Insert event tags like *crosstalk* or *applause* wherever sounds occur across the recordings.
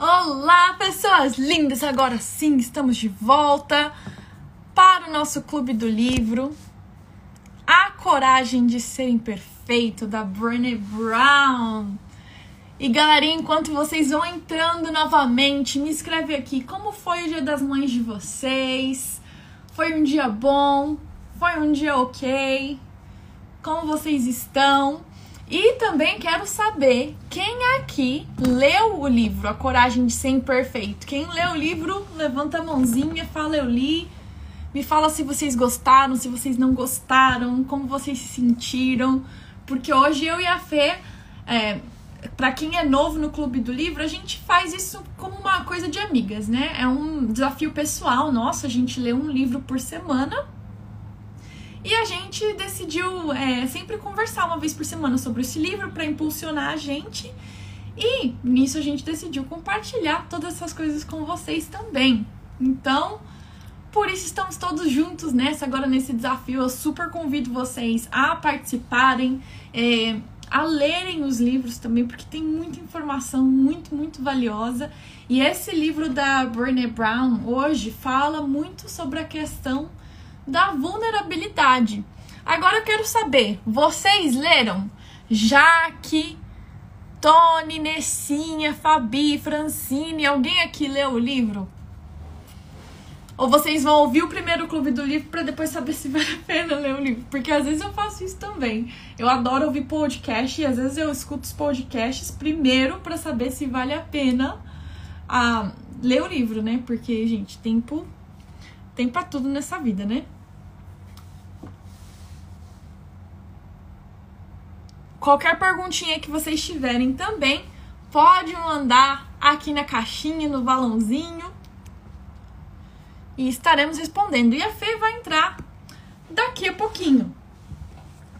Olá, pessoas lindas! Agora sim, estamos de volta para o nosso Clube do Livro. A Coragem de Ser Imperfeito, da Brené Brown. E galerinha, enquanto vocês vão entrando novamente, me escreve aqui como foi o Dia das Mães de vocês. Foi um dia bom? Foi um dia ok? Como vocês estão? E também quero saber quem aqui leu o livro A Coragem de Ser Imperfeito. Quem leu o livro, levanta a mãozinha, fala eu li. Me fala se vocês gostaram, se vocês não gostaram, como vocês se sentiram. Porque hoje eu e a Fê, é, para quem é novo no Clube do Livro, a gente faz isso como uma coisa de amigas, né? É um desafio pessoal nosso, a gente lê um livro por semana e a gente decidiu é, sempre conversar uma vez por semana sobre esse livro para impulsionar a gente. E nisso a gente decidiu compartilhar todas essas coisas com vocês também. Então, por isso estamos todos juntos nessa agora nesse desafio. Eu super convido vocês a participarem, é, a lerem os livros também, porque tem muita informação muito, muito valiosa. E esse livro da Brené Brown hoje fala muito sobre a questão da vulnerabilidade. Agora eu quero saber, vocês leram Jaque, Tony, Nessinha, Fabi, Francine, alguém aqui leu o livro? Ou vocês vão ouvir o primeiro clube do livro para depois saber se vale a pena ler o livro? Porque às vezes eu faço isso também. Eu adoro ouvir podcast e às vezes eu escuto os podcasts primeiro para saber se vale a pena a ah, ler o livro, né? Porque, gente, tempo tem para tudo nessa vida, né? Qualquer perguntinha que vocês tiverem também, pode mandar aqui na caixinha, no balãozinho. E estaremos respondendo. E a Fê vai entrar daqui a pouquinho.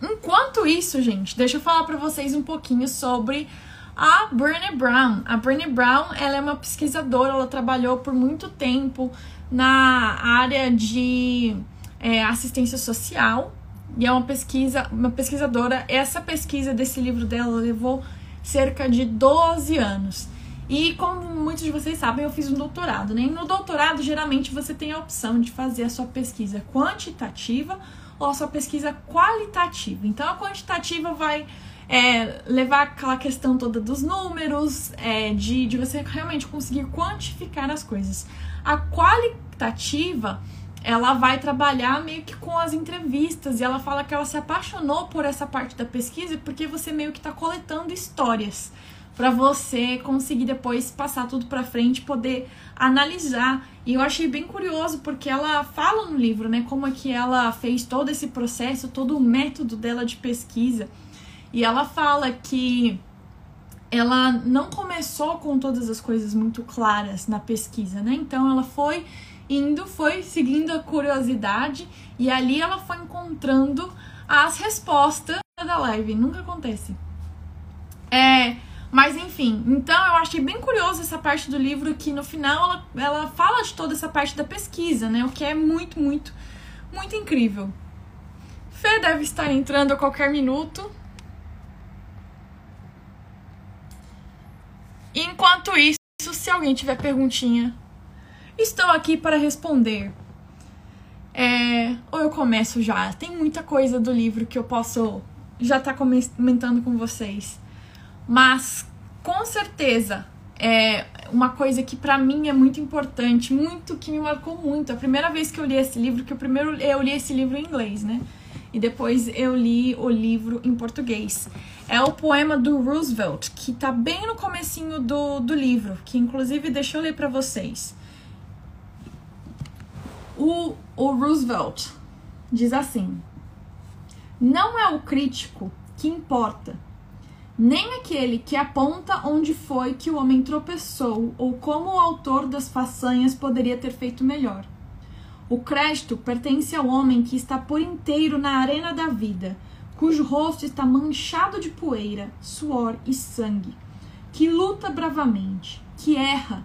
Enquanto isso, gente, deixa eu falar para vocês um pouquinho sobre a Brené Brown. A Brené Brown, ela é uma pesquisadora, ela trabalhou por muito tempo na área de é, assistência social e é uma pesquisa, uma pesquisadora. Essa pesquisa desse livro dela levou cerca de 12 anos. E como muitos de vocês sabem, eu fiz um doutorado, né? E no doutorado, geralmente você tem a opção de fazer a sua pesquisa quantitativa ou a sua pesquisa qualitativa. Então, a quantitativa vai é, levar aquela questão toda dos números, é, de, de você realmente conseguir quantificar as coisas. A qualitativa ela vai trabalhar meio que com as entrevistas e ela fala que ela se apaixonou por essa parte da pesquisa porque você meio que está coletando histórias para você conseguir depois passar tudo para frente, poder analisar. E eu achei bem curioso porque ela fala no livro, né, como é que ela fez todo esse processo, todo o método dela de pesquisa. E ela fala que ela não começou com todas as coisas muito claras na pesquisa, né? Então ela foi indo, foi seguindo a curiosidade e ali ela foi encontrando as respostas da live. Nunca acontece. É, mas enfim, então eu achei bem curioso essa parte do livro que no final ela, ela fala de toda essa parte da pesquisa, né? O que é muito, muito, muito incrível. Fê deve estar entrando a qualquer minuto. Enquanto isso, se alguém tiver perguntinha Estou aqui para responder. É, ou eu começo já. Tem muita coisa do livro que eu posso já estar tá comentando com vocês. Mas com certeza é uma coisa que para mim é muito importante, muito que me marcou muito. A primeira vez que eu li esse livro, que o primeiro eu li esse livro em inglês, né? E depois eu li o livro em português. É o poema do Roosevelt, que tá bem no comecinho do, do livro, que inclusive deixa eu ler para vocês. O, o Roosevelt diz assim: Não é o crítico que importa, nem aquele que aponta onde foi que o homem tropeçou ou como o autor das façanhas poderia ter feito melhor. O crédito pertence ao homem que está por inteiro na arena da vida, cujo rosto está manchado de poeira, suor e sangue, que luta bravamente, que erra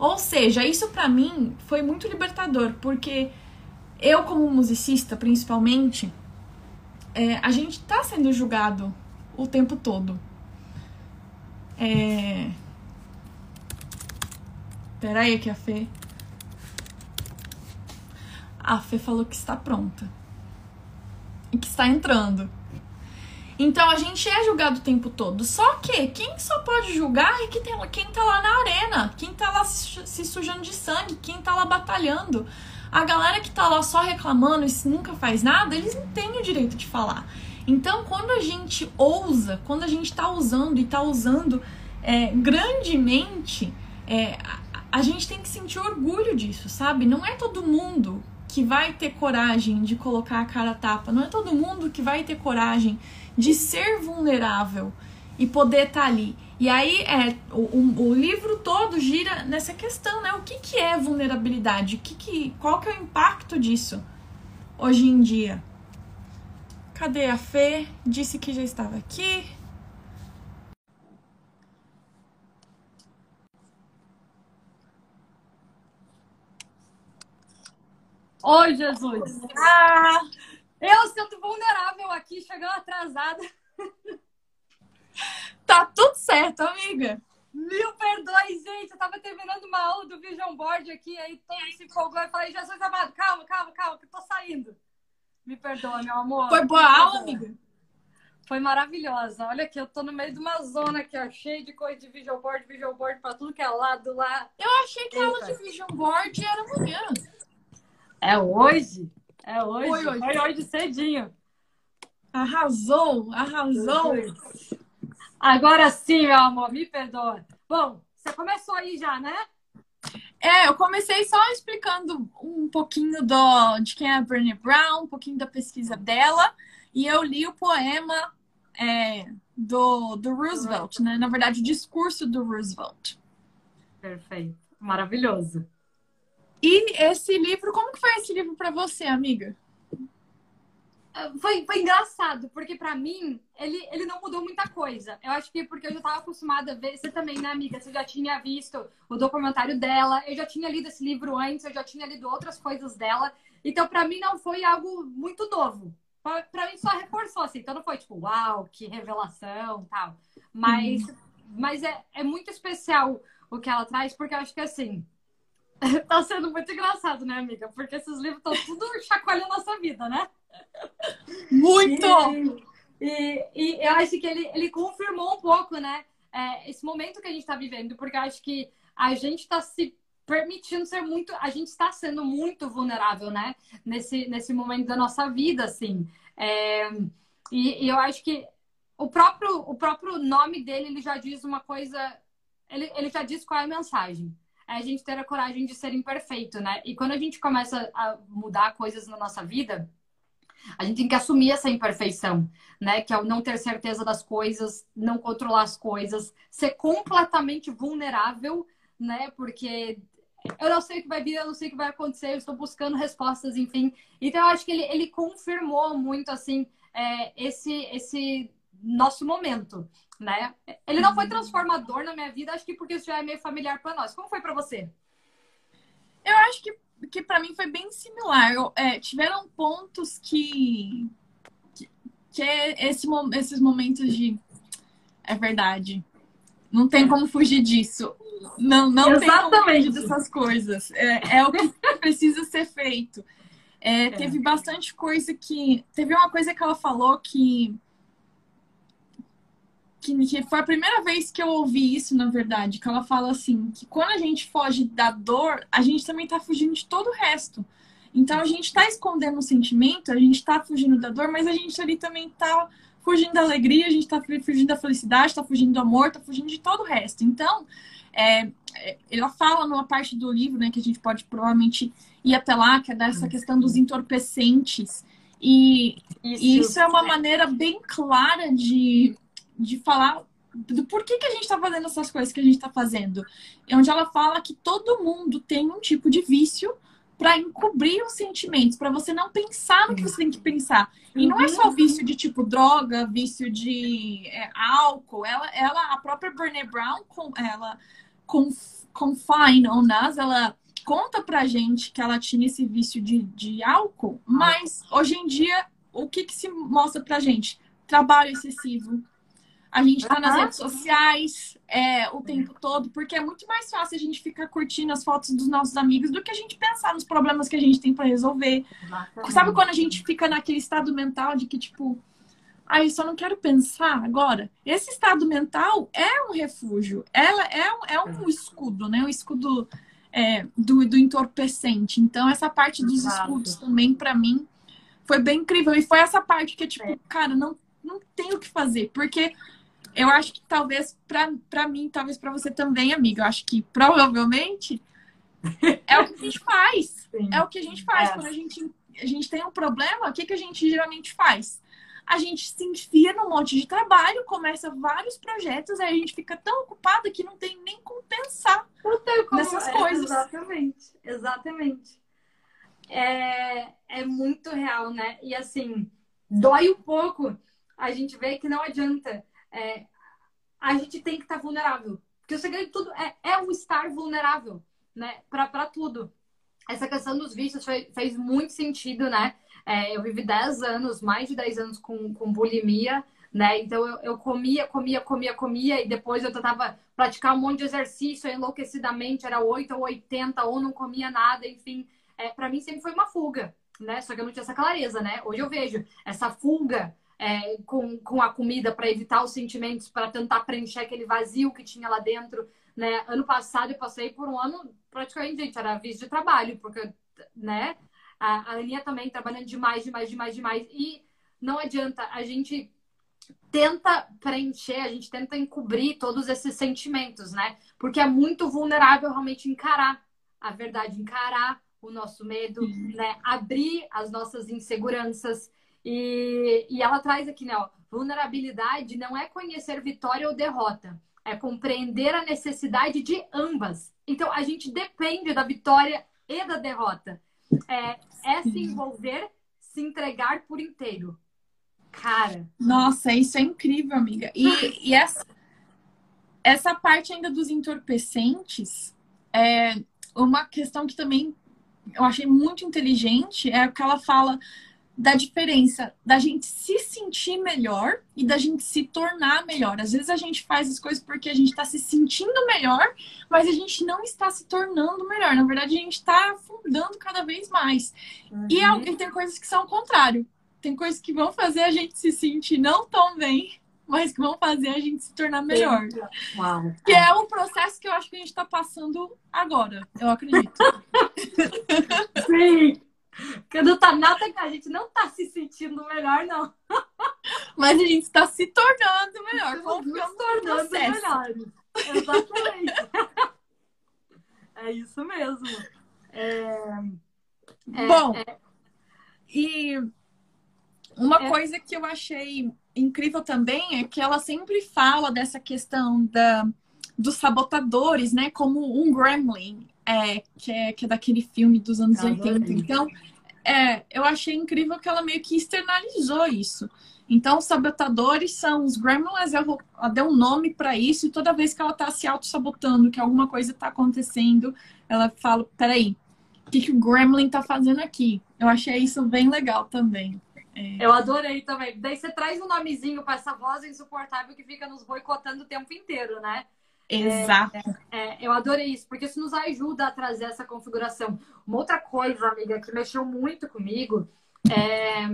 Ou seja, isso para mim foi muito libertador, porque eu, como musicista, principalmente, é, a gente tá sendo julgado o tempo todo. É... Peraí que a Fê. A Fê falou que está pronta. E que está entrando. Então a gente é julgado o tempo todo. Só que quem só pode julgar é quem, tem, quem tá lá na arena, quem tá lá se sujando de sangue, quem tá lá batalhando. A galera que tá lá só reclamando e nunca faz nada, eles não têm o direito de falar. Então, quando a gente ousa, quando a gente tá usando e tá usando é, grandemente, é, a, a gente tem que sentir orgulho disso, sabe? Não é todo mundo que vai ter coragem de colocar a cara tapa, não é todo mundo que vai ter coragem de ser vulnerável e poder estar tá ali. E aí é o, o, livro todo gira nessa questão, né? O que, que é vulnerabilidade? O que que, qual que é o impacto disso hoje em dia? Cadê a Fê? Disse que já estava aqui. Oi, Jesus! Ah, eu sinto vulnerável aqui, chegando atrasada. *laughs* Tá tudo certo, amiga. Mil perdões, gente. Eu tava terminando uma aula do Vision Board aqui, aí todo se empolgou e falei, Jesus amado, calma, calma, calma, que eu tô saindo. Me perdoa, meu amor. Foi boa aula, amiga? Foi maravilhosa. Olha aqui, eu tô no meio de uma zona aqui, ó, cheia de coisa de Vision Board, Vision Board pra tudo que é lado lá. Eu achei que a aula de Vision Board era amanhã. É hoje? É hoje? Foi hoje, Foi hoje cedinho. Arrasou, arrasou. Agora sim, meu amor, me perdoa. Bom, você começou aí já, né? É, eu comecei só explicando um pouquinho do, de quem é a Brené Brown, um pouquinho da pesquisa dela, e eu li o poema é, do, do Roosevelt, né? Na verdade, o discurso do Roosevelt. Perfeito, maravilhoso. E esse livro, como que foi esse livro para você, amiga? foi, foi engraçado, porque para mim ele, ele não mudou muita coisa. Eu acho que porque eu já tava acostumada a ver, você também, né, amiga? Você já tinha visto o documentário dela, eu já tinha lido esse livro antes, eu já tinha lido outras coisas dela. Então, para mim, não foi algo muito novo. Para mim, só reforçou, assim. Então, não foi tipo, uau, que revelação tal. Mas, uhum. mas é, é muito especial o que ela traz, porque eu acho que, assim, *laughs* tá sendo muito engraçado, né, amiga? Porque esses livros estão tudo chacoalhando a nossa vida, né? Muito! E, e, e, eu acho que ele, ele confirmou um pouco, né? É, esse momento que a gente está vivendo, porque eu acho que a gente está se permitindo ser muito, a gente está sendo muito vulnerável, né? Nesse, nesse momento da nossa vida, assim. É, e, e, eu acho que o próprio, o próprio nome dele, ele já diz uma coisa, ele, ele já diz qual é a mensagem. É a gente ter a coragem de ser imperfeito, né? E quando a gente começa a mudar coisas na nossa vida, a gente tem que assumir essa imperfeição, né? Que é o não ter certeza das coisas, não controlar as coisas, ser completamente vulnerável, né? Porque eu não sei o que vai vir, eu não sei o que vai acontecer, eu estou buscando respostas, enfim. Então, eu acho que ele, ele confirmou muito, assim, é, esse, esse nosso momento, né? Ele não foi uhum. transformador na minha vida, acho que porque isso já é meio familiar para nós. Como foi para você? Eu acho que que para mim foi bem similar. Eu, é, tiveram pontos que. que, que é esse, esses momentos de. É verdade. Não tem como fugir disso. Não, não tem como fugir dessas coisas. É, é o que *laughs* precisa ser feito. É, é. Teve bastante coisa que. Teve uma coisa que ela falou que que, que, foi a primeira vez que eu ouvi isso, na verdade, que ela fala assim, que quando a gente foge da dor, a gente também tá fugindo de todo o resto. Então a gente tá escondendo o sentimento, a gente tá fugindo da dor, mas a gente ali também tá fugindo da alegria, a gente tá fugindo da felicidade, tá fugindo do amor, tá fugindo de todo o resto. Então, é, é ela fala numa parte do livro, né, que a gente pode provavelmente ir até lá, que é dessa questão dos entorpecentes. E isso, e isso é uma maneira bem clara de de falar do porquê que a gente está fazendo essas coisas que a gente está fazendo. É onde ela fala que todo mundo tem um tipo de vício para encobrir os sentimentos, para você não pensar no que você tem que pensar. E não é só uhum. vício de tipo droga, vício de é, álcool. Ela, ela, a própria Brené Brown, ela confine on us, ela conta pra gente que ela tinha esse vício de, de álcool, mas hoje em dia, o que que se mostra pra gente? Trabalho excessivo, a gente tá nas redes sociais é, o tempo todo, porque é muito mais fácil a gente ficar curtindo as fotos dos nossos amigos do que a gente pensar nos problemas que a gente tem para resolver. Exatamente. Sabe quando a gente fica naquele estado mental de que, tipo, ah, eu só não quero pensar agora? Esse estado mental é um refúgio, ela é um, é um escudo, né? Um escudo é, do, do entorpecente. Então, essa parte dos Exato. escudos também, para mim, foi bem incrível. E foi essa parte que, tipo, é. cara, não, não tem o que fazer, porque eu acho que talvez para mim, talvez para você também, amiga, eu acho que provavelmente é o que a gente *laughs* faz. Sim. É o que a gente faz. É. Quando a gente, a gente tem um problema, o que, que a gente geralmente faz? A gente se enfia num monte de trabalho, começa vários projetos, aí a gente fica tão ocupada que não tem nem como pensar como... nessas é, coisas. Exatamente, exatamente. É, é muito real, né? E assim, dói um pouco a gente vê que não adianta é, a gente tem que estar tá vulnerável. Porque o segredo de tudo é, é o estar vulnerável, né? Para tudo. Essa questão dos vícios fez, fez muito sentido, né? É, eu vivi 10 anos, mais de 10 anos com, com bulimia, né? Então eu, eu comia, comia, comia, comia, e depois eu tentava praticar um monte de exercício enlouquecidamente, era 8 ou 80, ou não comia nada, enfim. É, para mim sempre foi uma fuga, né? Só que eu não tinha essa clareza, né? Hoje eu vejo essa fuga é, com, com a comida para evitar os sentimentos, para tentar preencher aquele vazio que tinha lá dentro. Né? Ano passado eu passei por um ano praticamente, gente, era visto de trabalho, porque, né? A, a Aninha também trabalhando demais, demais, demais, demais. E não adianta, a gente tenta preencher, a gente tenta encobrir todos esses sentimentos, né? Porque é muito vulnerável realmente encarar a verdade, encarar o nosso medo, né? Abrir as nossas inseguranças. E, e ela traz aqui, né? Ó, vulnerabilidade não é conhecer vitória ou derrota, é compreender a necessidade de ambas. Então, a gente depende da vitória e da derrota. É, é se envolver, se entregar por inteiro. Cara. Nossa, isso é incrível, amiga. E, *laughs* e essa, essa parte ainda dos entorpecentes é uma questão que também eu achei muito inteligente é que ela fala da diferença da gente se sentir melhor e da gente se tornar melhor. Às vezes a gente faz as coisas porque a gente está se sentindo melhor, mas a gente não está se tornando melhor. Na verdade, a gente está afundando cada vez mais. Uhum. E, e tem coisas que são o contrário. Tem coisas que vão fazer a gente se sentir não tão bem, mas que vão fazer a gente se tornar melhor. Uau. Que é um processo que eu acho que a gente está passando agora, eu acredito. *laughs* Sim. Quando tá nota que a gente não tá se sentindo melhor, não. Mas a gente está se tornando melhor. Se tornando melhor. Exatamente. *laughs* é isso mesmo. É... É, Bom, é... e uma é. coisa que eu achei incrível também é que ela sempre fala dessa questão da, dos sabotadores, né? Como um gremlin é, que, é, que é daquele filme dos anos 80. Então, é, eu achei incrível que ela meio que externalizou isso. Então, os sabotadores são os gremlins, ela deu um nome para isso, e toda vez que ela está se auto-sabotando, que alguma coisa está acontecendo, ela fala: peraí, o que, que o gremlin está fazendo aqui? Eu achei isso bem legal também. É... Eu adorei também. Daí você traz um nomezinho para essa voz insuportável que fica nos boicotando o tempo inteiro, né? Exato. É, é, eu adorei isso, porque isso nos ajuda a trazer essa configuração. Uma outra coisa, amiga, que mexeu muito comigo é,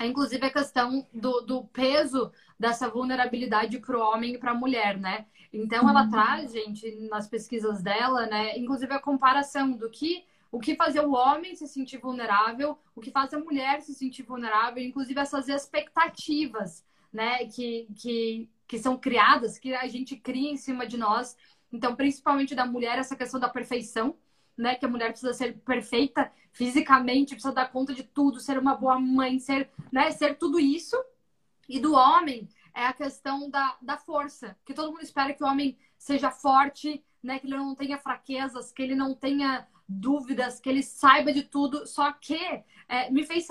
é inclusive a questão do, do peso dessa vulnerabilidade para o homem e para a mulher, né? Então ela uhum. traz, gente, nas pesquisas dela, né, inclusive a comparação do que o que fazia o homem se sentir vulnerável, o que faz a mulher se sentir vulnerável, inclusive essas expectativas, né, que, que que são criadas, que a gente cria em cima de nós. Então, principalmente da mulher, essa questão da perfeição, né? Que a mulher precisa ser perfeita fisicamente, precisa dar conta de tudo, ser uma boa mãe, ser, né? Ser tudo isso. E do homem, é a questão da, da força. Que todo mundo espera que o homem seja forte, né? Que ele não tenha fraquezas, que ele não tenha dúvidas, que ele saiba de tudo. Só que é, me fez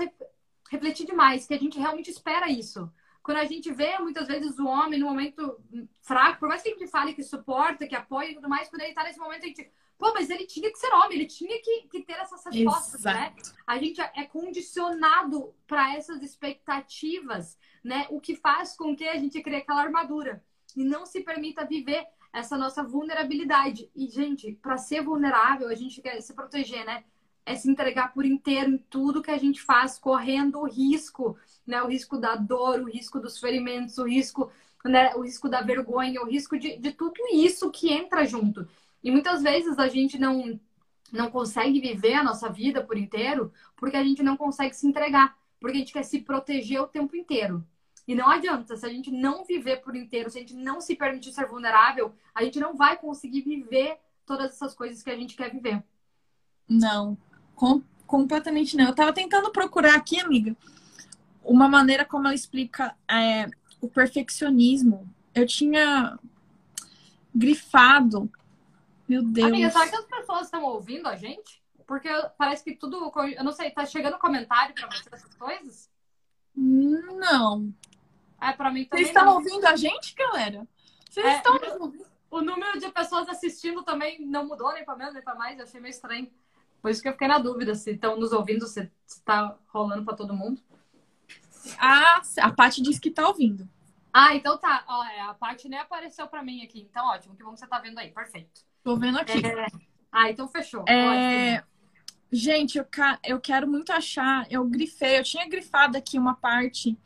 refletir demais que a gente realmente espera isso. Quando a gente vê muitas vezes o homem no momento fraco, por mais que a gente fale que suporta, que apoia e tudo mais, quando ele está nesse momento, a gente Pô, mas ele tinha que ser homem, ele tinha que, que ter essas respostas, né? Exato. né? A gente é condicionado para essas expectativas, né? O que faz com que a gente crie aquela armadura e não se permita viver essa nossa vulnerabilidade. E, gente, para ser vulnerável, a gente quer se proteger, né? É se entregar por inteiro em tudo que a gente faz, correndo o risco, né? O risco da dor, o risco dos ferimentos, o risco, né? O risco da vergonha, o risco de, de tudo isso que entra junto. E muitas vezes a gente não, não consegue viver a nossa vida por inteiro porque a gente não consegue se entregar, porque a gente quer se proteger o tempo inteiro. E não adianta, se a gente não viver por inteiro, se a gente não se permitir ser vulnerável, a gente não vai conseguir viver todas essas coisas que a gente quer viver. Não, com, completamente não. Eu tava tentando procurar aqui, amiga, uma maneira como ela explica é, o perfeccionismo. Eu tinha grifado meu Deus. Amiga, será que as pessoas estão ouvindo a gente? Porque parece que tudo. Eu não sei, tá chegando comentário pra você essas coisas? Não. É, pra mim também. Vocês estão ouvindo a gente, galera? Vocês é, estão ouvindo? O número de pessoas assistindo também não mudou, nem pra menos, nem pra mais. Eu achei meio estranho. Por isso que eu fiquei na dúvida se estão nos ouvindo, se, se tá rolando pra todo mundo. Ah, a Paty disse que tá ouvindo. Ah, então tá. Ó, é, a Paty nem apareceu pra mim aqui. Então, ótimo. Que bom que você tá vendo aí. Perfeito. Tô vendo aqui. É... Ah, então fechou. É... Gente, eu, ca... eu quero muito achar. Eu grifei, eu tinha grifado aqui uma parte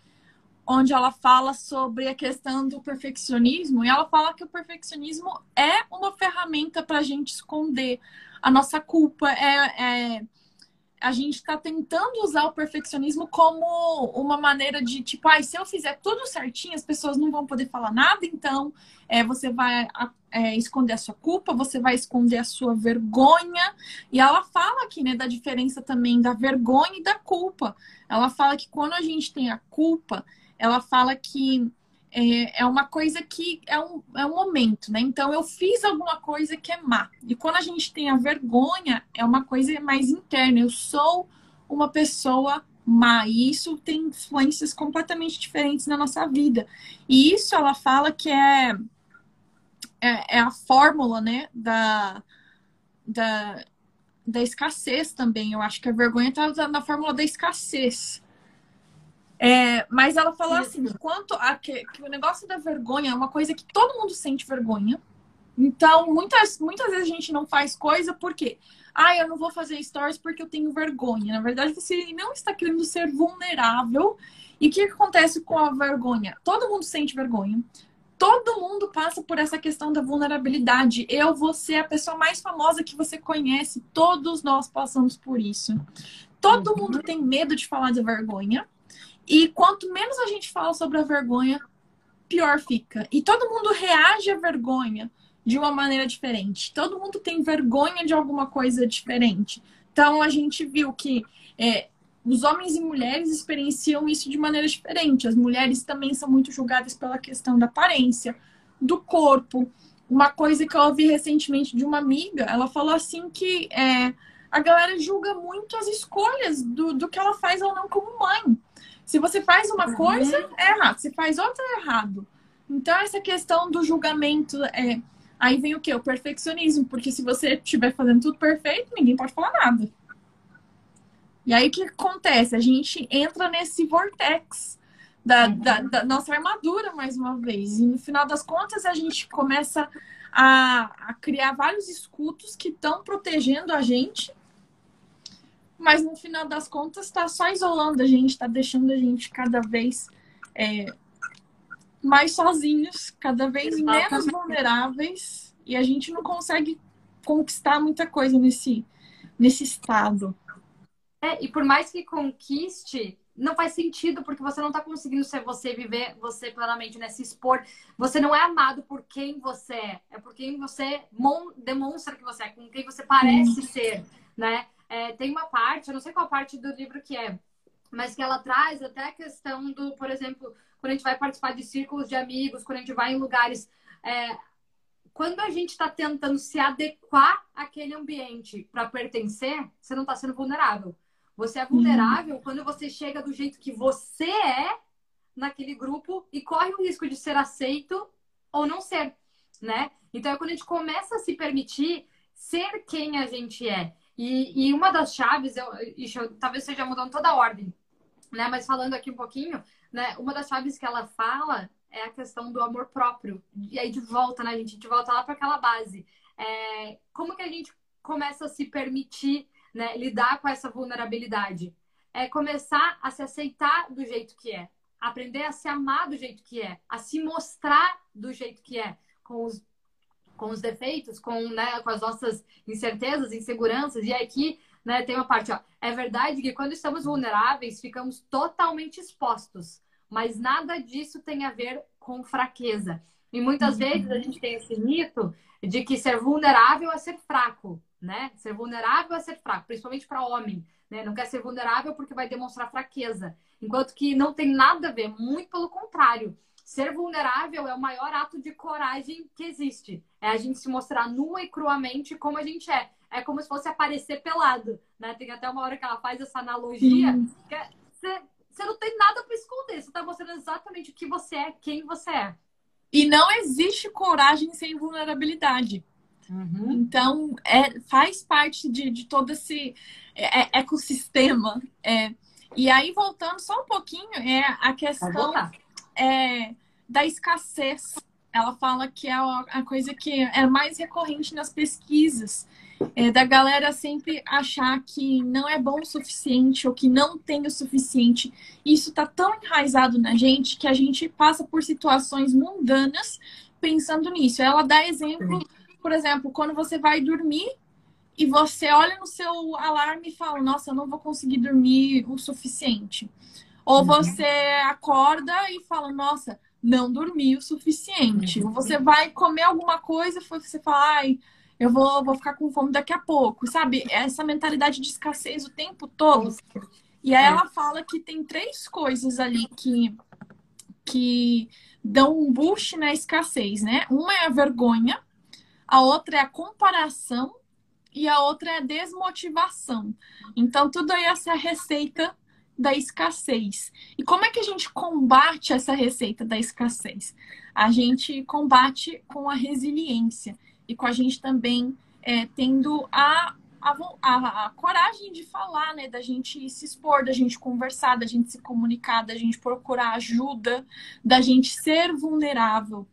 onde ela fala sobre a questão do perfeccionismo e ela fala que o perfeccionismo é uma ferramenta para a gente esconder a nossa culpa, é, é a gente está tentando usar o perfeccionismo como uma maneira de, tipo, ah, se eu fizer tudo certinho, as pessoas não vão poder falar nada, então é, você vai é, esconder a sua culpa, você vai esconder a sua vergonha. E ela fala aqui, né, da diferença também da vergonha e da culpa. Ela fala que quando a gente tem a culpa, ela fala que é, é uma coisa que é um, é um momento, né? Então eu fiz alguma coisa que é má. E quando a gente tem a vergonha, é uma coisa mais interna. Eu sou uma pessoa má. E isso tem influências completamente diferentes na nossa vida. E isso ela fala que é, é, é a fórmula, né? Da, da, da escassez também. Eu acho que a vergonha está na fórmula da escassez. É, mas ela falou assim, quanto a que, que, o negócio da vergonha é uma coisa que todo mundo sente vergonha. Então, muitas, muitas vezes a gente não faz coisa porque, ah, eu não vou fazer stories porque eu tenho vergonha. Na verdade, você não está querendo ser vulnerável. E o que acontece com a vergonha? Todo mundo sente vergonha. Todo mundo passa por essa questão da vulnerabilidade. Eu vou ser a pessoa mais famosa que você conhece. Todos nós passamos por isso. Todo uhum. mundo tem medo de falar de vergonha. E quanto menos a gente fala sobre a vergonha, pior fica. E todo mundo reage à vergonha de uma maneira diferente. Todo mundo tem vergonha de alguma coisa diferente. Então a gente viu que é, os homens e mulheres experienciam isso de maneira diferente. As mulheres também são muito julgadas pela questão da aparência, do corpo. Uma coisa que eu ouvi recentemente de uma amiga, ela falou assim que é, a galera julga muito as escolhas do, do que ela faz ou não como mãe. Se você faz uma coisa, é errado. Se faz outra, é errado. Então, essa questão do julgamento é. Aí vem o quê? O perfeccionismo. Porque se você estiver fazendo tudo perfeito, ninguém pode falar nada. E aí o que acontece? A gente entra nesse vortex da, uhum. da, da, nossa armadura, mais uma vez. E no final das contas, a gente começa a, a criar vários escudos que estão protegendo a gente mas no final das contas está só isolando a gente, está deixando a gente cada vez é, mais sozinhos, cada vez menos vulneráveis, e a gente não consegue conquistar muita coisa nesse, nesse estado. É, e por mais que conquiste, não faz sentido, porque você não está conseguindo ser você, viver você plenamente, né? Se expor. Você não é amado por quem você é, é por quem você demonstra que você é, com quem você parece ser, né? É, tem uma parte, eu não sei qual parte do livro que é, mas que ela traz até a questão do, por exemplo, quando a gente vai participar de círculos de amigos, quando a gente vai em lugares. É, quando a gente está tentando se adequar àquele ambiente para pertencer, você não está sendo vulnerável. Você é vulnerável uhum. quando você chega do jeito que você é naquele grupo e corre o risco de ser aceito ou não ser, né? Então é quando a gente começa a se permitir ser quem a gente é. E, e uma das chaves, eu, eu, talvez seja mudando toda a ordem, né? Mas falando aqui um pouquinho, né? Uma das chaves que ela fala é a questão do amor próprio. E aí de volta, né, gente? De volta lá para aquela base. É, como que a gente começa a se permitir né, lidar com essa vulnerabilidade? É começar a se aceitar do jeito que é. Aprender a se amar do jeito que é. A se mostrar do jeito que é. Com os, com os defeitos, com, né, com as nossas incertezas, inseguranças. E aqui né, tem uma parte, ó. É verdade que quando estamos vulneráveis, ficamos totalmente expostos mas nada disso tem a ver com fraqueza. E muitas uhum. vezes a gente tem esse mito de que ser vulnerável é ser fraco, né? Ser vulnerável é ser fraco, principalmente para homem, né? Não quer ser vulnerável porque vai demonstrar fraqueza. Enquanto que não tem nada a ver, muito pelo contrário. Ser vulnerável é o maior ato de coragem que existe. É a gente se mostrar nua e cruamente como a gente é. É como se fosse aparecer pelado, né? Tem até uma hora que ela faz essa analogia. É, você não tem nada para esconder. Você está mostrando exatamente o que você é, quem você é. E não existe coragem sem vulnerabilidade. Uhum. Então, é, faz parte de, de todo esse é, é ecossistema. É, e aí, voltando só um pouquinho, é a questão é, da escassez. Ela fala que é a coisa que é mais recorrente nas pesquisas é, da galera sempre achar que não é bom o suficiente ou que não tem o suficiente. Isso tá tão enraizado na gente que a gente passa por situações mundanas pensando nisso. Ela dá exemplo, por exemplo, quando você vai dormir e você olha no seu alarme e fala: Nossa, eu não vou conseguir dormir o suficiente. Ou uhum. você acorda e fala: Nossa, não dormi o suficiente. Ou você vai comer alguma coisa e você fala: Ai eu vou, vou ficar com fome daqui a pouco, sabe? Essa mentalidade de escassez o tempo todo. E aí ela fala que tem três coisas ali que, que dão um boost na escassez, né? Uma é a vergonha, a outra é a comparação e a outra é a desmotivação. Então, tudo aí é essa receita da escassez. E como é que a gente combate essa receita da escassez? A gente combate com a resiliência e com a gente também é, tendo a, a, a, a, coragem de falar, né? Da gente se expor, da gente conversar, da gente se comunicar, da gente procurar ajuda, da gente ser vulnerável.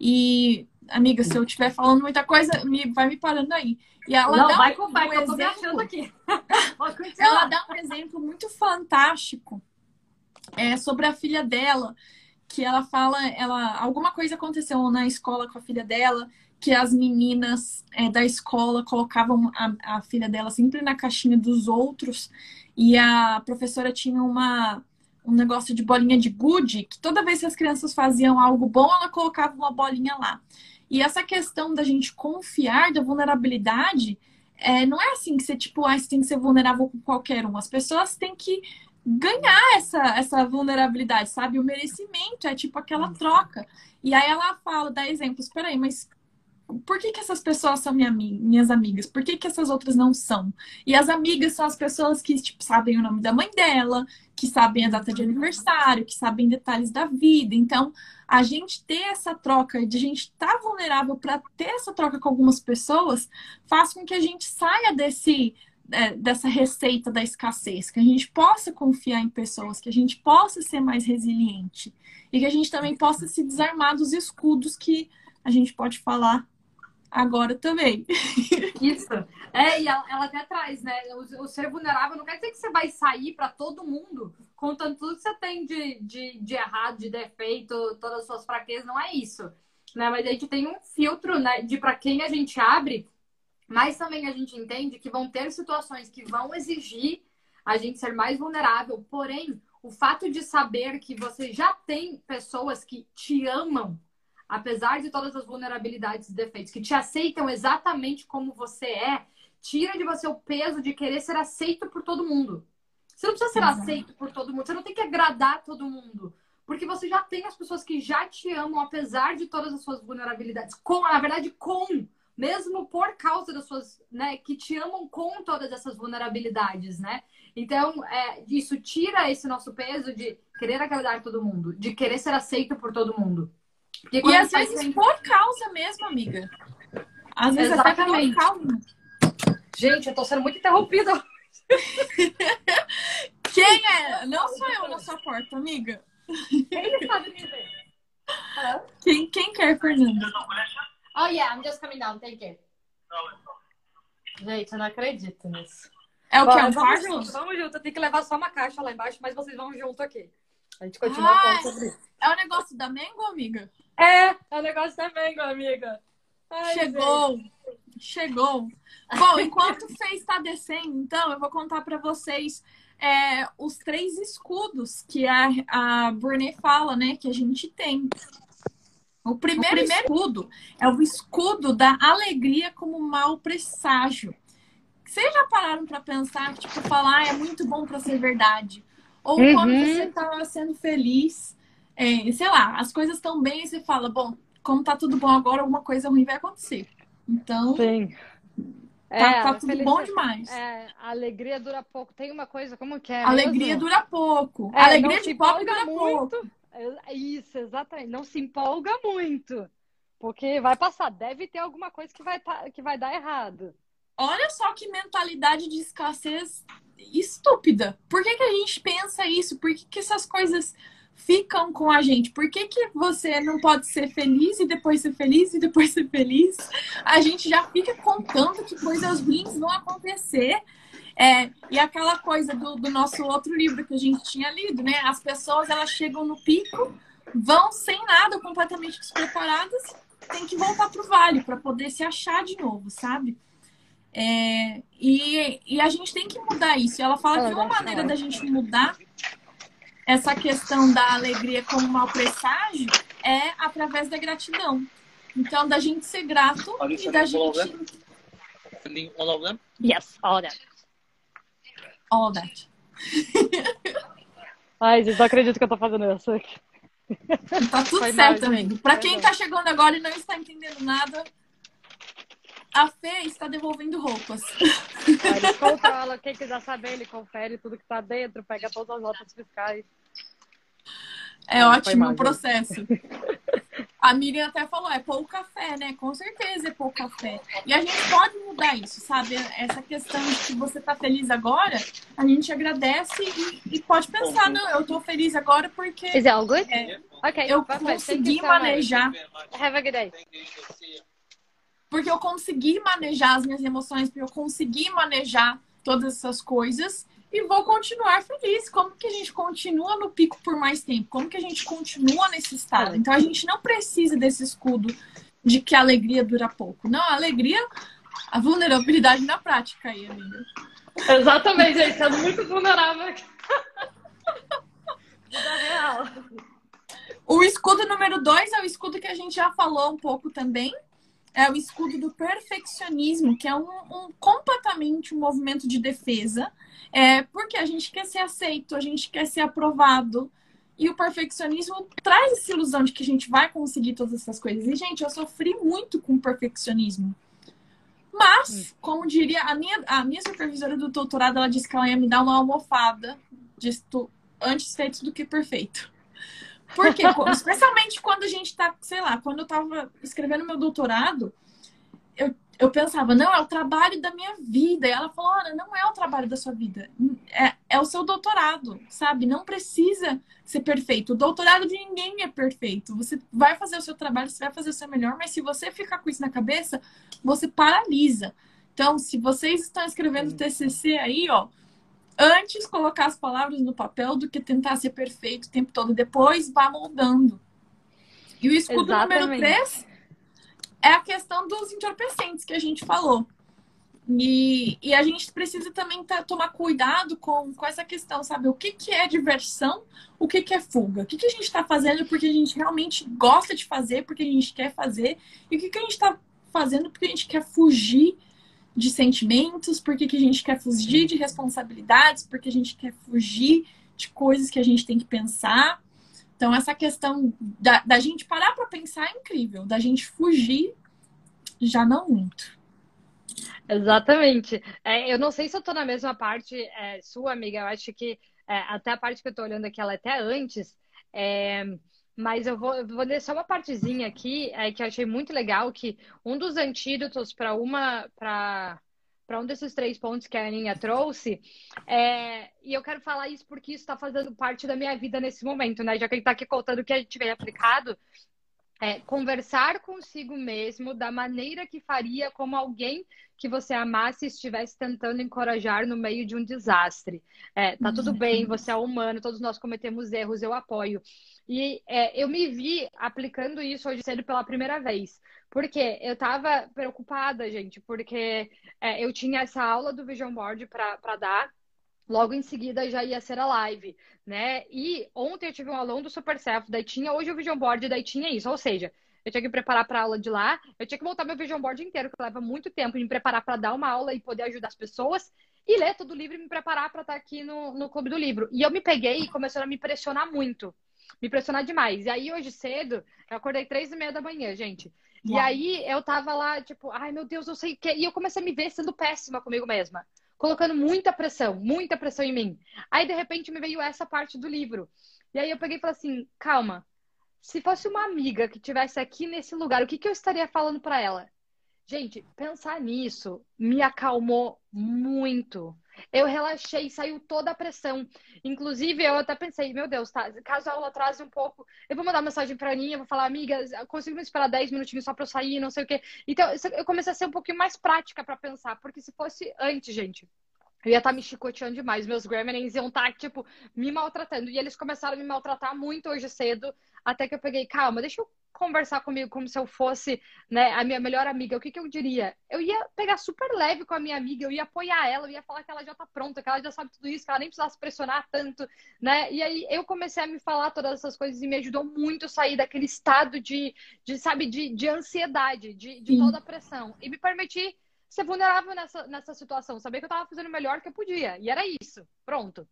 E, amiga, se eu estiver falando muita coisa, me, vai me parando aí. E ela Não, dá vai com um, vai, um eu tô achando aqui. *laughs* ela dá um exemplo muito fantástico é, sobre a filha dela, que ela fala, ela alguma coisa aconteceu na escola com a filha dela que as meninas é, da escola colocavam a, a, filha dela sempre na caixinha dos outros e a professora tinha uma um negócio de bolinha de gude que toda vez que as crianças faziam algo bom ela colocava uma bolinha lá e essa questão da gente confiar da vulnerabilidade é, não é assim que você tipo ah, você tem que ser vulnerável com qualquer um as pessoas têm que ganhar essa, essa vulnerabilidade, sabe? O merecimento é tipo aquela troca. E aí ela fala, dá exemplos, peraí, mas por que, que essas pessoas são minha, minhas amigas? Por que, que essas outras não são? E as amigas são as pessoas que tipo, sabem o nome da mãe dela, que sabem a data de aniversário, que sabem detalhes da vida. Então, a gente ter essa troca, de a gente estar tá vulnerável para ter essa troca com algumas pessoas, faz com que a gente saia desse é, dessa receita da escassez, que a gente possa confiar em pessoas, que a gente possa ser mais resiliente e que a gente também possa se desarmar dos escudos que a gente pode falar agora também. Isso. É, e ela, ela até traz, né? O, o, ser vulnerável não quer dizer que você vai sair para todo mundo contando tudo que você tem de, de, de errado, de defeito, todas as suas fraquezas. Não é isso. Né? Mas a gente tem um filtro né, de para quem a gente abre, mas também a gente entende que vão ter situações que vão exigir a gente ser mais vulnerável. Porém, o fato de saber que você já tem pessoas que te amam apesar de todas as vulnerabilidades e defeitos, que te aceitam exatamente como você é, tira de você o peso de querer ser aceito por todo mundo. Você não precisa ser Exato. aceito por todo mundo, você não tem que agradar todo mundo. Porque você já tem as pessoas que já te amam, apesar de todas as suas vulnerabilidades. Com, na verdade, com. Mesmo por causa das suas. Né, que te amam com todas essas vulnerabilidades, né? Então, é, isso tira esse nosso peso de querer agradar todo mundo, de querer ser aceito por todo mundo. Porque e às vezes sempre... por causa mesmo, amiga. Às vezes Exatamente. até por causa. Gente, eu tô sendo muito interrompida. Quem é? Não sou eu na sua porta, amiga. Quem sabe me ver? Quem, quem quer, Fernanda? Oh, yeah, I'm just coming down. Thank you. Gente, eu não acredito nisso. É o que? É um vamos junto, vamos junto. Eu tenho que levar só uma caixa lá embaixo, mas vocês vão junto aqui. A gente continua ah, falando sobre isso. É o negócio da Mengo, amiga? É, é o negócio da Mengo, amiga. Ai, Chegou. Gente. Chegou. Bom, enquanto o Fê está descendo, então, eu vou contar para vocês é, os três escudos que a, a fala, né? Que a gente tem. O primeiro, o primeiro escudo é o escudo da alegria como mau presságio. Vocês já pararam para pensar, tipo, falar ah, é muito bom para ser verdade? Ou uhum. quando você tá sendo feliz, é, sei lá, as coisas estão bem e você fala, bom, como tá tudo bom agora, alguma coisa ruim vai acontecer. Então. Sim. Tá, é, tá tudo bom demais. É, a alegria dura pouco. Tem uma coisa, como que é? Alegria mesmo? dura pouco. É, alegria de pobre dura muito. pouco. Isso, exatamente. Não se empolga muito. Porque vai passar. Deve ter alguma coisa que vai, tá, que vai dar errado. Olha só que mentalidade de escassez estúpida. Por que, que a gente pensa isso? Por que, que essas coisas ficam com a gente? Por que, que você não pode ser feliz e depois ser feliz e depois ser feliz? A gente já fica contando que coisas ruins vão acontecer. É, e aquela coisa do, do nosso outro livro que a gente tinha lido, né? As pessoas elas chegam no pico, vão sem nada, completamente despreparadas, tem que voltar pro vale para poder se achar de novo, sabe? É, e, e a gente tem que mudar isso. E ela fala que uma maneira da gente mudar essa questão da alegria como mau presságio é através da gratidão. Então, da gente ser grato e da gente. All of them? Yes, all that. All that. Ai, gente, não acredito que eu tô fazendo isso aqui. Tá tudo Foi certo, amigo. Pra quem tá chegando agora e não está entendendo nada, a Fê está devolvendo roupas. Ele *laughs* controla, quem quiser saber, ele confere tudo que está dentro, pega todas as notas fiscais. É ótimo o processo. A Miriam até falou, é pouco café, né? Com certeza é pouco café. E a gente pode mudar isso, sabe? Essa questão de que você tá feliz agora, a gente agradece e, e pode pensar, não, eu tô feliz agora porque. Is it all good? É, okay, eu consegui manejar. Have a good day porque eu consegui manejar as minhas emoções, porque eu consegui manejar todas essas coisas e vou continuar feliz. Como que a gente continua no pico por mais tempo? Como que a gente continua nesse estado? Então a gente não precisa desse escudo de que a alegria dura pouco. Não, a alegria, a vulnerabilidade na prática aí, amiga. Exatamente, gente, sendo muito vulnerável aqui. *laughs* Vida real. O escudo número dois é o escudo que a gente já falou um pouco também, é o escudo do perfeccionismo, que é um, um completamente um movimento de defesa, é, porque a gente quer ser aceito, a gente quer ser aprovado. E o perfeccionismo traz essa ilusão de que a gente vai conseguir todas essas coisas. E, gente, eu sofri muito com o perfeccionismo. Mas, como diria a minha, a minha supervisora do doutorado, ela disse que ela ia me dar uma almofada de antes feito do que perfeito. Porque, especialmente quando a gente tá, sei lá, quando eu tava escrevendo meu doutorado, eu, eu pensava, não, é o trabalho da minha vida. E ela falou, olha, não é o trabalho da sua vida, é, é o seu doutorado, sabe? Não precisa ser perfeito. O doutorado de ninguém é perfeito. Você vai fazer o seu trabalho, você vai fazer o seu melhor, mas se você ficar com isso na cabeça, você paralisa. Então, se vocês estão escrevendo TCC aí, ó, antes colocar as palavras no papel do que tentar ser perfeito o tempo todo. Depois vá moldando. E o escudo Exatamente. número 3 é a questão dos entorpecentes que a gente falou. E, e a gente precisa também tá, tomar cuidado com, com essa questão, sabe? O que, que é diversão, o que, que é fuga? O que, que a gente está fazendo porque a gente realmente gosta de fazer, porque a gente quer fazer, e o que, que a gente está fazendo porque a gente quer fugir de sentimentos, porque que a gente quer fugir de responsabilidades, porque a gente quer fugir de coisas que a gente tem que pensar. Então, essa questão da, da gente parar para pensar é incrível, da gente fugir, já não muito. Exatamente. É, eu não sei se eu tô na mesma parte é, sua, amiga. Eu acho que é, até a parte que eu tô olhando aqui, ela é até antes. Mas eu vou, eu vou deixar uma partezinha aqui é, que eu achei muito legal, que um dos antídotos para uma para para um desses três pontos que a Aninha trouxe, é, e eu quero falar isso porque isso está fazendo parte da minha vida nesse momento, né? Já que ele está aqui contando o que a gente vem aplicado, é, conversar consigo mesmo da maneira que faria como alguém que você amasse estivesse tentando encorajar no meio de um desastre. É, tá tudo bem, você é humano, todos nós cometemos erros, eu apoio. E é, eu me vi aplicando isso hoje cedo pela primeira vez. Porque eu tava preocupada, gente, porque é, eu tinha essa aula do Vision Board para dar. Logo em seguida já ia ser a live, né? E ontem eu tive um aluno do Super Self, daí tinha hoje o Vision Board, daí tinha isso. Ou seja, eu tinha que preparar para aula de lá, eu tinha que montar meu Vision Board inteiro, que leva muito tempo de me preparar para dar uma aula e poder ajudar as pessoas, e ler todo o livro e me preparar para estar aqui no, no Clube do Livro. E eu me peguei e começou a me pressionar muito me pressionar demais. E aí, hoje cedo, eu acordei três e meia da manhã, gente. E aí, eu tava lá, tipo, ai meu Deus, eu sei o que. E eu comecei a me ver sendo péssima comigo mesma. Colocando muita pressão, muita pressão em mim. Aí, de repente, me veio essa parte do livro. E aí, eu peguei e falei assim: calma. Se fosse uma amiga que tivesse aqui nesse lugar, o que, que eu estaria falando para ela? Gente, pensar nisso me acalmou muito. Eu relaxei, saiu toda a pressão. Inclusive, eu até pensei, meu Deus, tá, caso a aula atrase um pouco, eu vou mandar mensagem pra Aninha, vou falar, amiga, consigo me esperar 10 minutinhos só pra eu sair, não sei o quê. Então, eu comecei a ser um pouquinho mais prática para pensar, porque se fosse antes, gente, eu ia estar tá me chicoteando demais. Meus gremlins iam estar, tá, tipo, me maltratando. E eles começaram a me maltratar muito hoje cedo, até que eu peguei, calma, deixa eu conversar comigo como se eu fosse né, a minha melhor amiga, o que, que eu diria? Eu ia pegar super leve com a minha amiga, eu ia apoiar ela, eu ia falar que ela já tá pronta, que ela já sabe tudo isso, que ela nem precisasse pressionar tanto, né? E aí eu comecei a me falar todas essas coisas e me ajudou muito a sair daquele estado de, de sabe, de, de ansiedade, de, de toda a pressão. E me permitir ser vulnerável nessa, nessa situação, saber que eu tava fazendo o melhor que eu podia. E era isso. Pronto.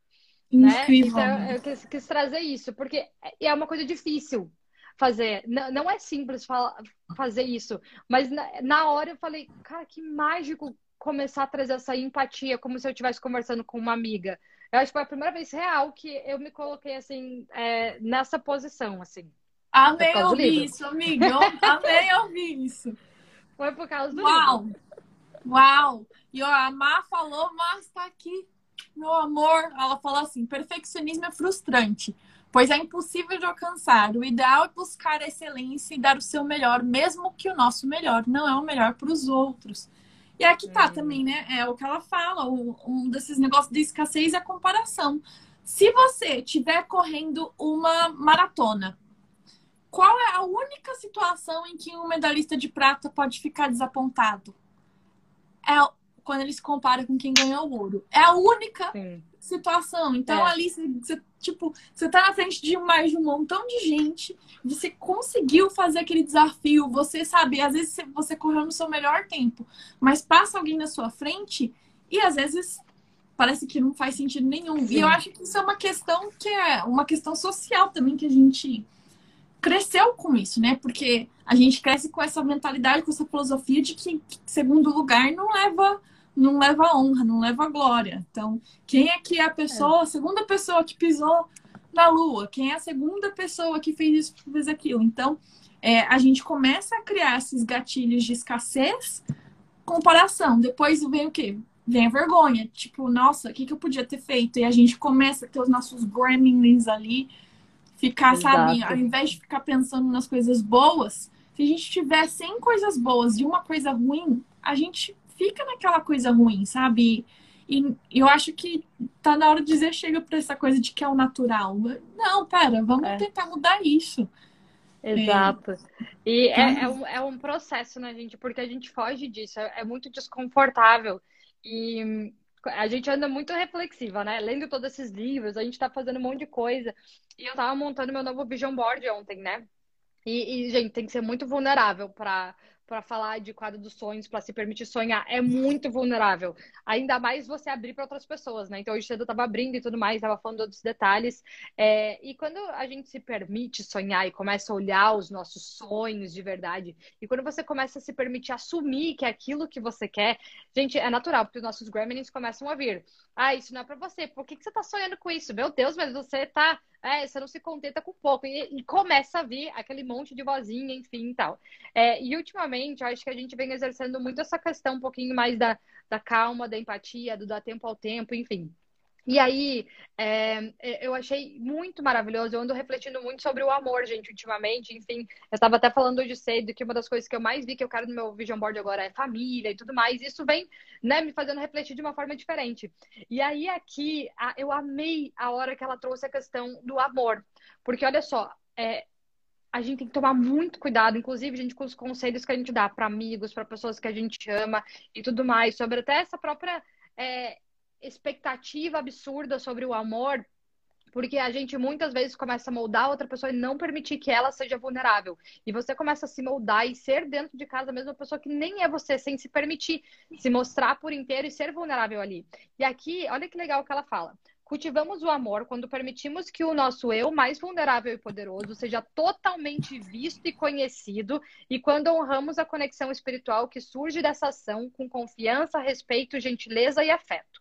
Incrível. Né? Então, eu quis, quis trazer isso, porque é uma coisa difícil fazer. Não, não é simples fazer isso. Mas na, na hora eu falei, cara, que mágico começar a trazer essa empatia, como se eu estivesse conversando com uma amiga. Eu acho que foi a primeira vez real que eu me coloquei assim, é, nessa posição, assim. Amei ouvir isso, amiga. Amei ouvir isso. Foi por causa do Uau! livro. Uau! E ó, a Má falou, mas tá aqui, meu amor. Ela falou assim: perfeccionismo é frustrante pois é impossível de alcançar. O ideal é buscar a excelência e dar o seu melhor, mesmo que o nosso melhor não é o melhor para os outros. E aqui tá uhum. também, né? É o que ela fala, um desses negócios de escassez é a comparação. Se você estiver correndo uma maratona, qual é a única situação em que um medalhista de prata pode ficar desapontado? É quando ele se compara com quem ganhou o ouro. É a única Sim. situação. Então, é. ali, você, tipo, você tá na frente de mais de um montão de gente, você conseguiu fazer aquele desafio, você sabe, às vezes você correu no seu melhor tempo, mas passa alguém na sua frente e às vezes parece que não faz sentido nenhum. Sim. E eu acho que isso é uma questão que é uma questão social também que a gente cresceu com isso, né? Porque a gente cresce com essa mentalidade, com essa filosofia de que segundo lugar não leva não leva honra, não leva glória. Então, quem é que é a pessoa, a segunda pessoa que pisou na lua? Quem é a segunda pessoa que fez isso, que fez aquilo? Então, é, a gente começa a criar esses gatilhos de escassez, comparação. Depois vem o quê? Vem a vergonha. Tipo, nossa, o que, que eu podia ter feito? E a gente começa a ter os nossos gremlins ali, ficar, Exato. sabe, ao invés de ficar pensando nas coisas boas, se a gente tiver 100 coisas boas e uma coisa ruim, a gente fica naquela coisa ruim, sabe? E eu acho que tá na hora de dizer chega para essa coisa de que é o natural. Não, pera, vamos é. tentar mudar isso. Exato. É. E é, é, um, é um processo, né, gente? Porque a gente foge disso, é, é muito desconfortável. E a gente anda muito reflexiva, né? Lendo todos esses livros, a gente tá fazendo um monte de coisa. E eu tava montando meu novo vision board ontem, né? E, e gente, tem que ser muito vulnerável para para falar de quadro dos sonhos, para se permitir sonhar, é muito vulnerável. Ainda mais você abrir para outras pessoas, né? Então, hoje cedo eu estava abrindo e tudo mais, estava falando dos detalhes. É, e quando a gente se permite sonhar e começa a olhar os nossos sonhos de verdade, e quando você começa a se permitir assumir que é aquilo que você quer, gente, é natural, porque os nossos gremlins começam a vir. Ah, isso não é para você. Por que, que você está sonhando com isso? Meu Deus, mas você tá é, você não se contenta com pouco. E, e, começa a vir aquele monte de vozinha, enfim e tal. É, e ultimamente, eu acho que a gente vem exercendo muito essa questão um pouquinho mais da, da calma, da empatia, do dar tempo ao tempo, enfim. E aí, é, é, eu achei muito maravilhoso. Eu ando refletindo muito sobre o amor, gente, ultimamente. Enfim, eu estava até falando hoje cedo que uma das coisas que eu mais vi que eu quero no meu vision board agora é família e tudo mais. Isso vem, né, me fazendo refletir de uma forma diferente. E aí, aqui, eu amei a hora que ela trouxe a questão do amor. Porque, olha só, é, a gente tem que tomar muito cuidado, inclusive, gente, com os conselhos que a gente dá para amigos, para pessoas que a gente ama e tudo mais, sobre até essa própria. É, expectativa absurda sobre o amor, porque a gente muitas vezes começa a moldar outra pessoa e não permitir que ela seja vulnerável. E você começa a se moldar e ser dentro de casa a mesma pessoa que nem é você, sem se permitir se mostrar por inteiro e ser vulnerável ali. E aqui, olha que legal que ela fala. Cultivamos o amor quando permitimos que o nosso eu mais vulnerável e poderoso seja totalmente visto e conhecido, e quando honramos a conexão espiritual que surge dessa ação com confiança, respeito, gentileza e afeto.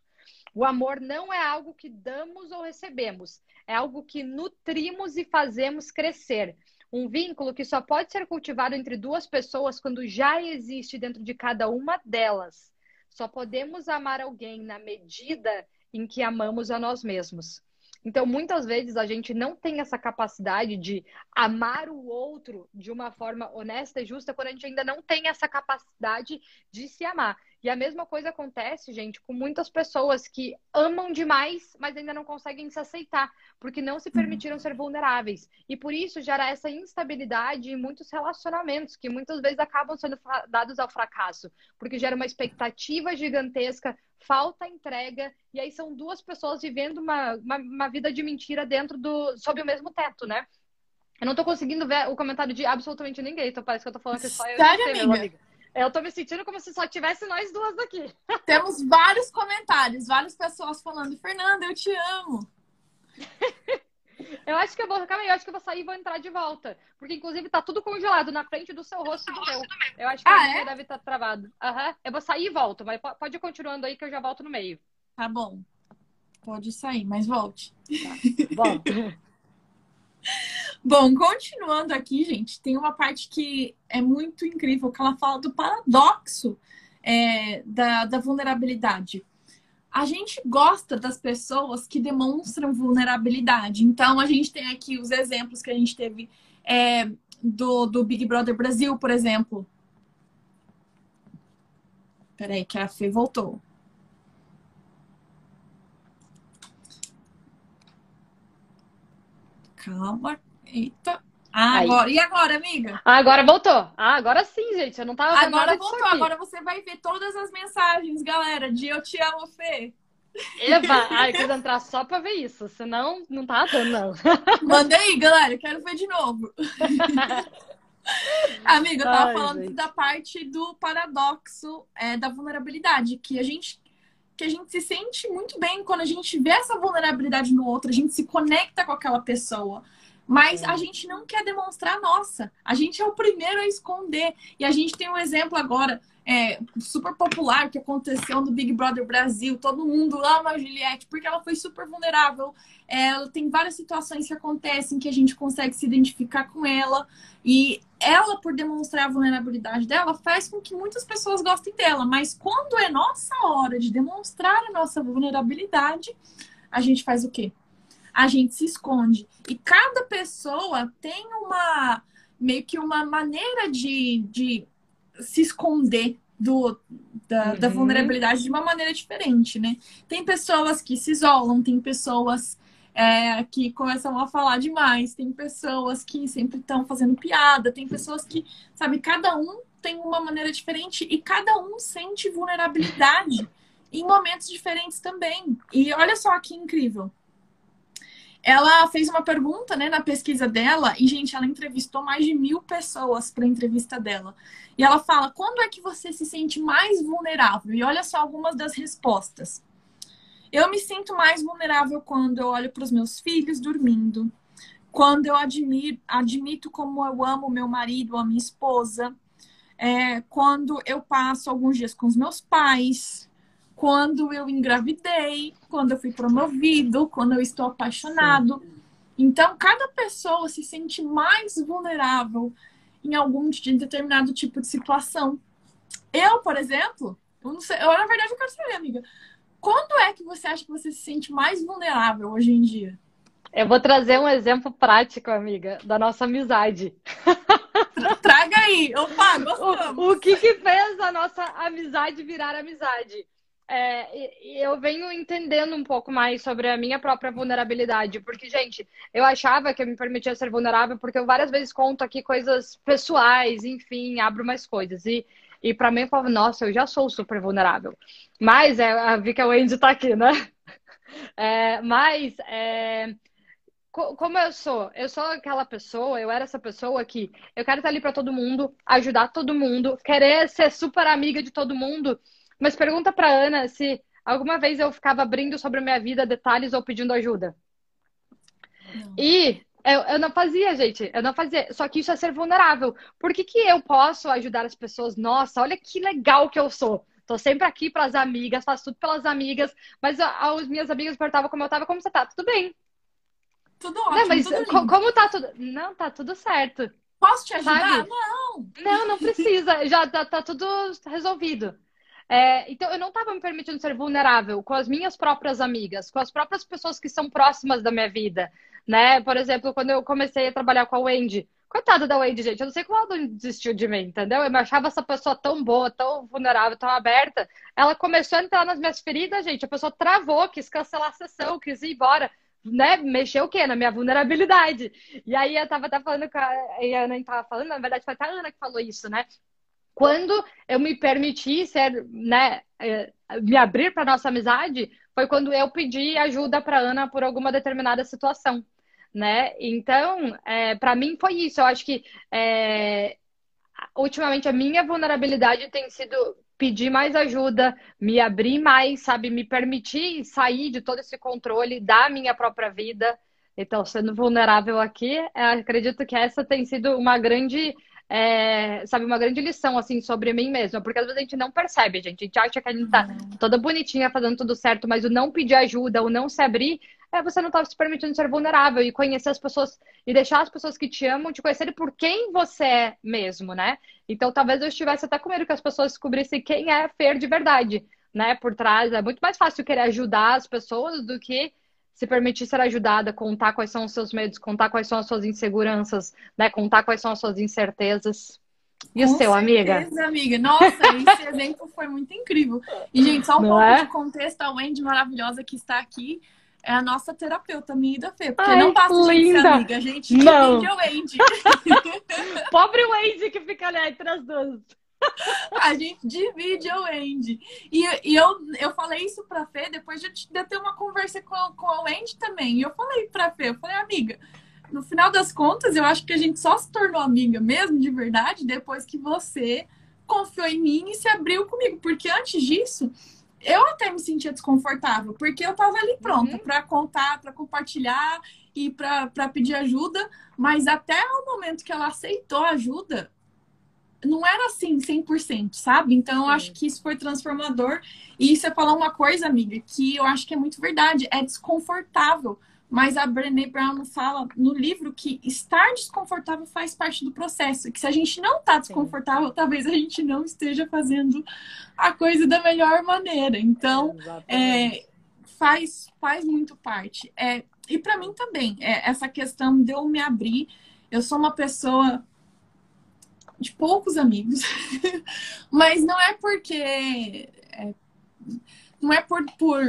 O amor não é algo que damos ou recebemos, é algo que nutrimos e fazemos crescer. Um vínculo que só pode ser cultivado entre duas pessoas quando já existe dentro de cada uma delas. Só podemos amar alguém na medida em que amamos a nós mesmos. Então, muitas vezes a gente não tem essa capacidade de amar o outro de uma forma honesta e justa quando a gente ainda não tem essa capacidade de se amar. E a mesma coisa acontece, gente, com muitas pessoas que amam demais, mas ainda não conseguem se aceitar, porque não se uhum. permitiram ser vulneráveis. E por isso gera essa instabilidade em muitos relacionamentos, que muitas vezes acabam sendo dados ao fracasso, porque gera uma expectativa gigantesca, falta entrega, e aí são duas pessoas vivendo uma, uma, uma vida de mentira dentro do. sob o mesmo teto, né? Eu não tô conseguindo ver o comentário de absolutamente ninguém, então parece que eu tô falando que só eu Sério, e você, amiga? amiga. Eu tô me sentindo como se só tivesse nós duas aqui. *laughs* Temos vários comentários, várias pessoas falando, Fernanda, eu te amo. eu acho que eu vou. Calma aí, eu acho que eu vou sair e vou entrar de volta. Porque, inclusive, tá tudo congelado na frente do seu rosto e do meu. Eu acho que ah, é? deve estar tá travado. Uhum. Eu vou sair e volto, mas pode ir continuando aí que eu já volto no meio. Tá bom. Pode sair, mas volte. Tá. *laughs* Bom, continuando aqui, gente, tem uma parte que é muito incrível, que ela fala do paradoxo é, da, da vulnerabilidade. A gente gosta das pessoas que demonstram vulnerabilidade. Então, a gente tem aqui os exemplos que a gente teve é, do, do Big Brother Brasil, por exemplo. Peraí, que a Fê voltou. Calma. Eita. Ah, agora. E agora, amiga? Ah, agora voltou. Ah, agora sim, gente. Eu não tava Agora voltou. Agora você vai ver todas as mensagens, galera, de eu te amo, Fê. Eba! *laughs* Ai, quis entrar só pra ver isso. Senão, não tá dando, não. *laughs* Mandei, galera. Quero ver de novo. *laughs* Amiga, eu tava Ai, falando gente. da parte do paradoxo é, da vulnerabilidade, que a gente que a gente se sente muito bem quando a gente vê essa vulnerabilidade no outro, a gente se conecta com aquela pessoa. Mas a gente não quer demonstrar a nossa. A gente é o primeiro a esconder. E a gente tem um exemplo agora é, super popular que aconteceu no Big Brother Brasil. Todo mundo ama a Juliette porque ela foi super vulnerável. É, tem várias situações que acontecem que a gente consegue se identificar com ela. E ela, por demonstrar a vulnerabilidade dela, faz com que muitas pessoas gostem dela. Mas quando é nossa hora de demonstrar a nossa vulnerabilidade, a gente faz o quê? A gente se esconde. E cada pessoa tem uma meio que uma maneira de, de se esconder do, da, uhum. da, vulnerabilidade de uma maneira diferente, né? Tem pessoas que se isolam, tem pessoas é, que começam a falar demais, tem pessoas que sempre estão fazendo piada, tem pessoas que, sabe, cada um tem uma maneira diferente e cada um sente vulnerabilidade em momentos diferentes também. E olha só que incrível ela fez uma pergunta, né, na pesquisa dela, e, gente, ela entrevistou mais de mil pessoas para a entrevista dela. E ela fala: quando é que você se sente mais vulnerável? E olha só algumas das respostas. Eu me sinto mais vulnerável quando eu olho para os meus filhos dormindo, quando eu admiro, admito como eu amo meu marido a minha esposa, é, quando eu passo alguns dias com os meus pais, quando eu engravidei, quando eu fui promovido, quando eu estou apaixonado. Sim. Então, cada pessoa se sente mais vulnerável em algum de determinado tipo de situação. Eu, por exemplo, eu não sei, eu, na verdade eu quero saber, amiga, quando é que você acha que você se sente mais vulnerável hoje em dia? Eu vou trazer um exemplo prático, amiga, da nossa amizade. Traga aí, opa, gostamos. *laughs* O, o que que fez a nossa amizade virar amizade? É, eu venho entendendo um pouco mais sobre a minha própria vulnerabilidade, porque, gente, eu achava que eu me permitia ser vulnerável, porque eu várias vezes conto aqui coisas pessoais, enfim, abro mais coisas. E, e para mim, eu falo, nossa, eu já sou super vulnerável. Mas, é, vi que a Wendy tá aqui, né? *laughs* É, mas, é, como eu sou? Eu sou aquela pessoa, eu era essa pessoa que eu quero estar ali para todo mundo, ajudar todo mundo, querer ser super amiga de todo mundo. Mas pergunta para Ana se alguma vez eu ficava abrindo sobre a minha vida detalhes ou pedindo ajuda. Não. E eu, eu não fazia, gente. Eu não fazia. Só que isso é ser vulnerável. Por que, que eu posso ajudar as pessoas? Nossa, olha que legal que eu sou. Tô sempre aqui para as amigas, faço tudo pelas amigas. Mas as minhas amigas perguntavam como eu tava, como você tá? Tudo bem. Tudo ótimo. Não, mas tudo como tá tudo. Não, tá tudo certo. Posso te ajudar? Sabe? Não. Não, não precisa. Já tá, tá tudo resolvido. É, então, eu não estava me permitindo ser vulnerável com as minhas próprias amigas, com as próprias pessoas que são próximas da minha vida, né? Por exemplo, quando eu comecei a trabalhar com a Wendy. Coitada da Wendy, gente. Eu não sei como ela não desistiu de mim, entendeu? Eu achava essa pessoa tão boa, tão vulnerável, tão aberta. Ela começou a entrar nas minhas feridas, gente. A pessoa travou, quis cancelar a sessão, quis ir embora né, mexeu o quê? Na minha vulnerabilidade. E aí eu tava até falando com a, a Ana tava falando, na verdade foi até a Ana que falou isso, né? Quando eu me permiti ser, né, é, me abrir para nossa amizade, foi quando eu pedi ajuda para Ana por alguma determinada situação, né? Então, é, para mim foi isso. Eu acho que é, ultimamente a minha vulnerabilidade tem sido pedir mais ajuda, me abrir mais, sabe, me permitir sair de todo esse controle da minha própria vida. Então, sendo vulnerável aqui, acredito que essa tem sido uma grande, é, sabe, uma grande lição, assim, sobre mim mesma. Porque às vezes a gente não percebe, gente. A gente acha que a gente tá toda bonitinha, fazendo tudo certo, mas o não pedir ajuda, o não se abrir, é você não tá se permitindo ser vulnerável e conhecer as pessoas e deixar as pessoas que te amam te conhecerem por quem você é mesmo, né? Então talvez eu estivesse até com medo que as pessoas descobrissem quem é Fer de verdade, né? Por trás. É muito mais fácil querer ajudar as pessoas do que se permitir ser ajudada, contar quais são os seus medos, contar quais são as suas inseguranças, né? Contar quais são as suas incertezas. E Com o seu, amiga? amiga. Nossa, esse *laughs* exemplo foi muito incrível. E, gente, só um Não pouco é? de contexto, a Wendy maravilhosa que está aqui é a nossa terapeuta, minha da Fê. Porque Ai, não linda. gente ser amiga, a gente não. o Wendy. *laughs* Pobre Wendy que fica ali entre as duas. *laughs* A gente divide o Wendy. E, e eu, eu falei isso pra Fê depois de, de ter uma conversa com, com a Wendy também. E eu falei pra Fê, eu falei, amiga, no final das contas, eu acho que a gente só se tornou amiga mesmo, de verdade, depois que você confiou em mim e se abriu comigo. Porque antes disso, eu até me sentia desconfortável, porque eu tava ali pronta uhum. para contar, para compartilhar e para pedir ajuda, mas até o momento que ela aceitou a ajuda, não era assim 100%, sabe? Então eu acho que isso foi transformador. E você falou uma coisa, amiga, que eu acho que é muito verdade, é desconfortável. Mas a Brené Brown fala no livro que estar desconfortável faz parte do processo. Que se a gente não está desconfortável, Sim. talvez a gente não esteja fazendo a coisa da melhor maneira. Então, é, faz, faz muito parte. É, e para mim também, é, essa questão de eu me abrir. Eu sou uma pessoa de poucos amigos, *laughs* mas não é porque. É, não é por, por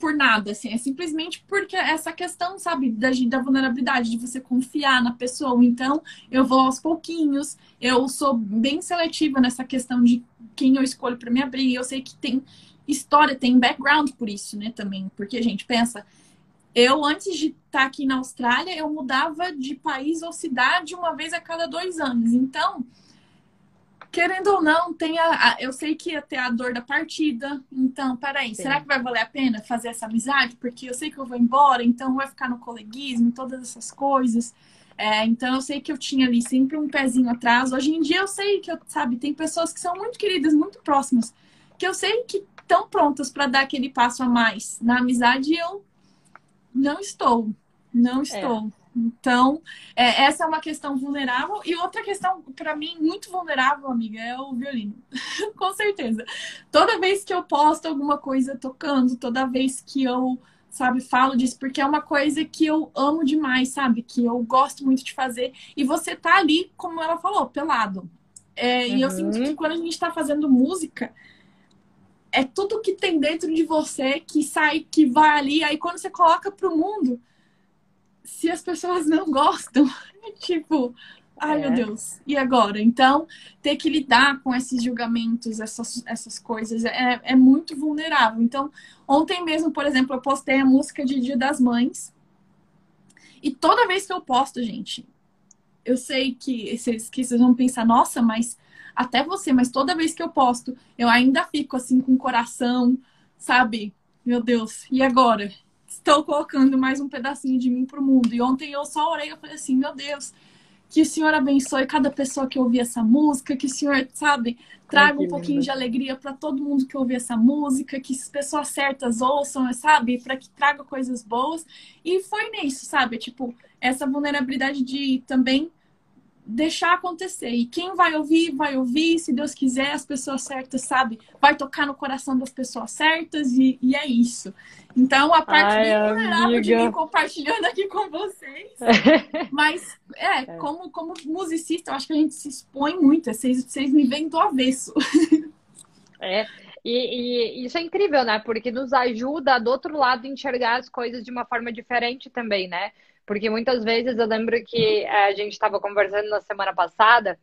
por nada, assim, é simplesmente porque essa questão, sabe, da, da vulnerabilidade, de você confiar na pessoa. Então, eu vou aos pouquinhos, eu sou bem seletiva nessa questão de quem eu escolho para me abrir. Eu sei que tem história, tem background por isso, né, também. Porque a gente pensa, eu, antes de estar aqui na Austrália, eu mudava de país ou cidade uma vez a cada dois anos. Então, querendo ou não, tem a, a, eu sei que ia ter a dor da partida. Então, peraí, Sim. será que vai valer a pena fazer essa amizade? Porque eu sei que eu vou embora, então vai ficar no coleguismo, todas essas coisas. É, então eu sei que eu tinha ali sempre um pezinho atrás. Hoje em dia eu sei que eu, sabe, tem pessoas que são muito queridas, muito próximas, que eu sei que estão prontas para dar aquele passo a mais na amizade e eu não estou. Não é. estou. É. Então, é, essa é uma questão vulnerável. E outra questão, para mim, muito vulnerável, amiga, é o violino. *laughs* Com certeza. Toda vez que eu posto alguma coisa tocando, toda vez que eu sabe? Falo disso porque é uma coisa que eu amo demais, sabe? Que eu gosto muito de fazer. E você tá ali, como ela falou, pelado. É, uhum. E eu sinto que quando a gente tá fazendo música, é tudo que tem dentro de você que sai, que vai ali. Aí quando você coloca pro mundo, se as pessoas não gostam, *laughs* tipo, Ai, é. meu Deus. E agora? Então, ter que lidar com esses julgamentos, essas, essas coisas, é, é muito vulnerável. Então, ontem mesmo, por exemplo, eu postei a música de Dia das Mães. E toda vez que eu posto, gente, eu sei que vocês, que vocês vão pensar, nossa, mas até você, mas toda vez que eu posto, eu ainda fico assim com o coração, sabe? Meu Deus, e agora? Estou colocando mais um pedacinho de mim pro mundo. E ontem eu só orei, eu falei assim, meu Deus, que o Senhor abençoe cada pessoa que ouvir essa música, que o Senhor, sabe, traga Ai, um pouquinho de alegria para todo mundo que ouvir essa música, que as pessoas certas ouçam, sabe, para que traga coisas boas. E foi nisso, sabe, tipo, essa vulnerabilidade de também deixar acontecer. E quem vai ouvir, vai ouvir, se Deus quiser, as pessoas certas, sabe? Vai tocar no coração das pessoas certas e, e é isso. Então, a parte Ai, vulnerável de mim compartilhando aqui com vocês. *laughs* Mas, é, é, Como, como musicista, eu acho que a gente se expõe muito. Vocês, vocês me veem do avesso. *laughs* É, e, e, isso é incrível, né? Porque nos ajuda, do outro lado, a enxergar as coisas de uma forma diferente também, né? Porque muitas vezes eu lembro que eh, a gente estava conversando na semana passada,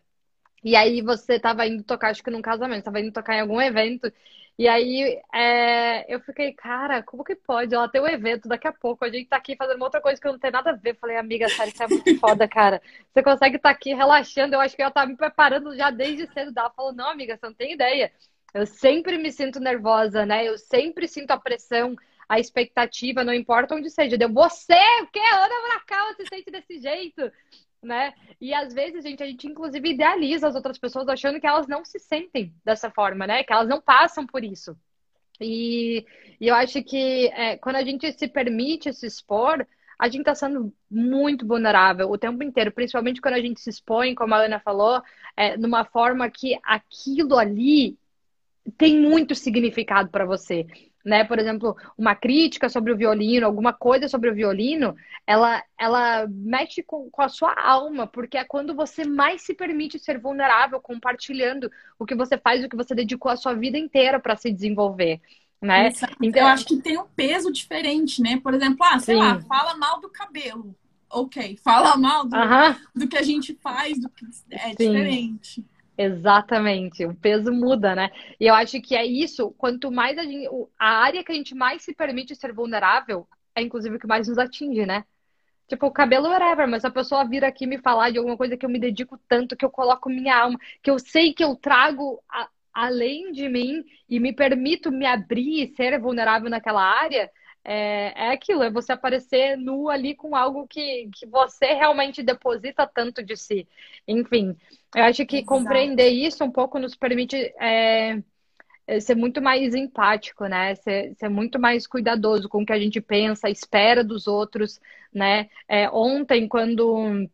e aí você estava indo tocar, acho que num casamento, estava indo tocar em algum evento, e aí é, eu fiquei, cara, como que pode? Ela tem um evento daqui a pouco, a gente tá aqui fazendo uma outra coisa que não tem nada a ver. Falei, amiga, sério, isso é muito *laughs* foda, cara. Você consegue estar tá aqui relaxando, eu acho que ela tá me preparando já desde cedo. Ela falou, não, amiga, você não tem ideia. Eu sempre me sinto nervosa, né? Eu sempre sinto a pressão a expectativa, não importa onde seja. Deu você, o que? Ana Bracão se sente desse jeito, né? E às vezes, gente, a gente inclusive idealiza as outras pessoas achando que elas não se sentem dessa forma, né? Que elas não passam por isso. E, e eu acho que é, quando a gente se permite se expor, a gente está sendo muito vulnerável o tempo inteiro, principalmente quando a gente se expõe, como a Ana falou, é, numa forma que aquilo ali tem muito significado para você né? Por exemplo, uma crítica sobre o violino, alguma coisa sobre o violino, ela, ela mexe com, com a sua alma, porque é quando você mais se permite ser vulnerável, compartilhando o que você faz, o que você dedicou a sua vida inteira para se desenvolver. Né? Então, eu acho que tem um peso diferente, né? Por exemplo, ah, sei Sim. lá, fala mal do cabelo. Ok, fala mal do, uh -huh. do que a gente faz, do que é Sim. diferente. Exatamente, o peso muda, né? E eu acho que é isso, quanto mais a gente, a área que a gente mais se permite ser vulnerável, é inclusive o que mais nos atinge, né? Tipo, o cabelo whatever, mas a pessoa vir aqui me falar de alguma coisa que eu me dedico tanto, que eu coloco minha alma, que eu sei que eu trago a, além de mim e me permito me abrir e ser vulnerável naquela área, é, é aquilo, é você aparecer nu ali com algo que, que você realmente deposita tanto de si. Enfim, eu acho que Exato. compreender isso um pouco nos permite é, é, ser muito mais empático, né? Ser, ser, muito mais cuidadoso com o que a gente pensa, espera dos outros, né? É, ontem, quando,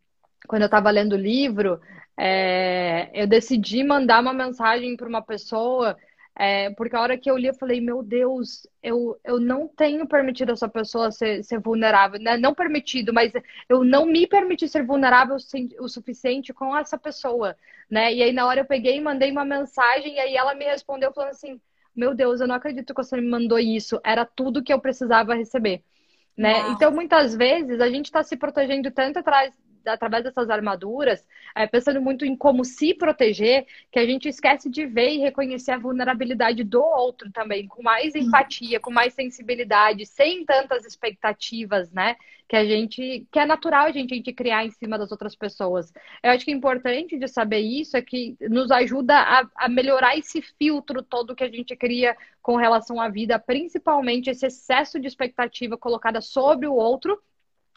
quando eu estava lendo o livro, é, eu decidi mandar uma mensagem para uma pessoa é, porque a hora que eu li, eu falei, meu Deus, eu, eu não tenho permitido essa pessoa ser, ser vulnerável. Né? Não permitido, mas eu não me permiti ser vulnerável o suficiente com essa pessoa. Né? E aí, na hora, eu peguei e mandei uma mensagem, e aí ela me respondeu falando assim: Meu Deus, eu não acredito que você me mandou isso. Era tudo que eu precisava receber. Né? Então, muitas vezes, a gente está se protegendo tanto atrás através dessas armaduras, é, pensando muito em como se proteger, que a gente esquece de ver e reconhecer a vulnerabilidade do outro também, com mais empatia, com mais sensibilidade, sem tantas expectativas, né? Que a gente, que é natural a gente, a gente criar em cima das outras pessoas. Eu acho que é importante de saber isso é que nos ajuda a, a melhorar esse filtro todo que a gente cria com relação à vida, principalmente esse excesso de expectativa colocada sobre o outro,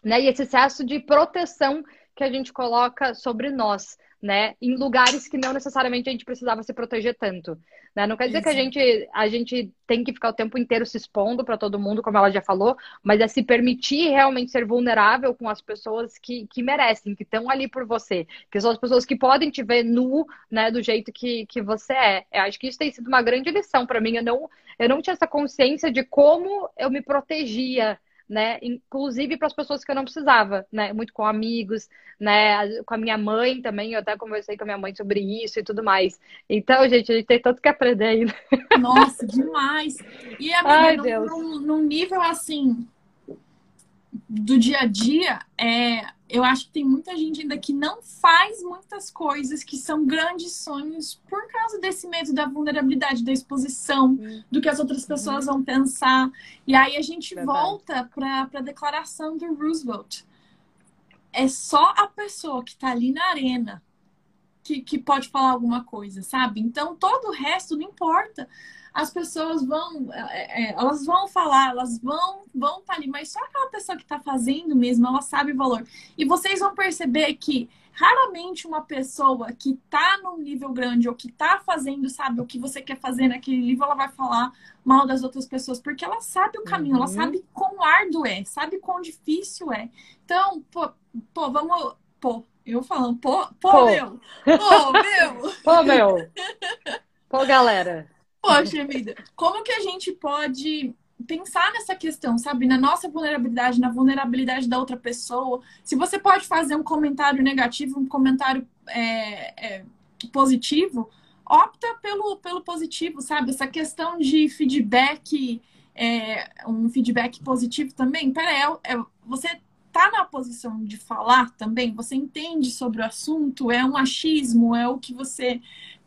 né? E esse excesso de proteção que a gente coloca sobre nós, né? Em lugares que não necessariamente a gente precisava se proteger tanto, né? Não quer dizer Isso. que a gente a gente tem que ficar o tempo inteiro se expondo para todo mundo, como ela já falou, mas é se permitir realmente ser vulnerável com as pessoas que, que merecem, que estão ali por você, que são as pessoas que podem te ver nu, né, do jeito que, que você é. Eu acho que isso tem sido uma grande lição para mim. Eu não eu não tinha essa consciência de como eu me protegia né? Inclusive para as pessoas que eu não precisava, né? Muito com amigos, né? Com a minha mãe também, eu até conversei com a minha mãe sobre isso e tudo mais. Então, gente, a gente tem tanto que aprender ainda. Nossa, demais! E amiga, Ai, num, num, num nível assim do dia a dia, é, eu acho que tem muita gente ainda que não faz muitas coisas que são grandes sonhos por causa desse medo da vulnerabilidade, da exposição, uhum. do que as outras pessoas uhum. vão pensar. E aí a gente Verdade. volta para a declaração do Roosevelt. É só a pessoa que está ali na arena que, que pode falar alguma coisa, sabe? Então todo o resto não importa as pessoas vão, é, é, elas vão falar, elas vão vão estar tá ali, mas só aquela pessoa que está fazendo mesmo, ela sabe o valor. E vocês vão perceber que raramente uma pessoa que está num nível grande ou que está fazendo, sabe, o que você quer fazer naquele nível, ela vai falar mal das outras pessoas, porque ela sabe o caminho, uhum. ela sabe quão árduo é, sabe quão difícil é. Então, pô, pô vamos, pô, eu falando, pô, pô, pô. meu, pô, meu. *laughs* pô, meu. Pô, galera. Poxa vida, como que a gente pode pensar nessa questão, sabe? Na nossa vulnerabilidade, na vulnerabilidade da outra pessoa. Se você pode fazer um comentário negativo, um comentário é, é, positivo, opta pelo, pelo positivo, sabe? Essa questão de feedback, é, um feedback positivo também. Pera, é, é, você tá na posição de falar também, você entende sobre o assunto, é um achismo, é o que você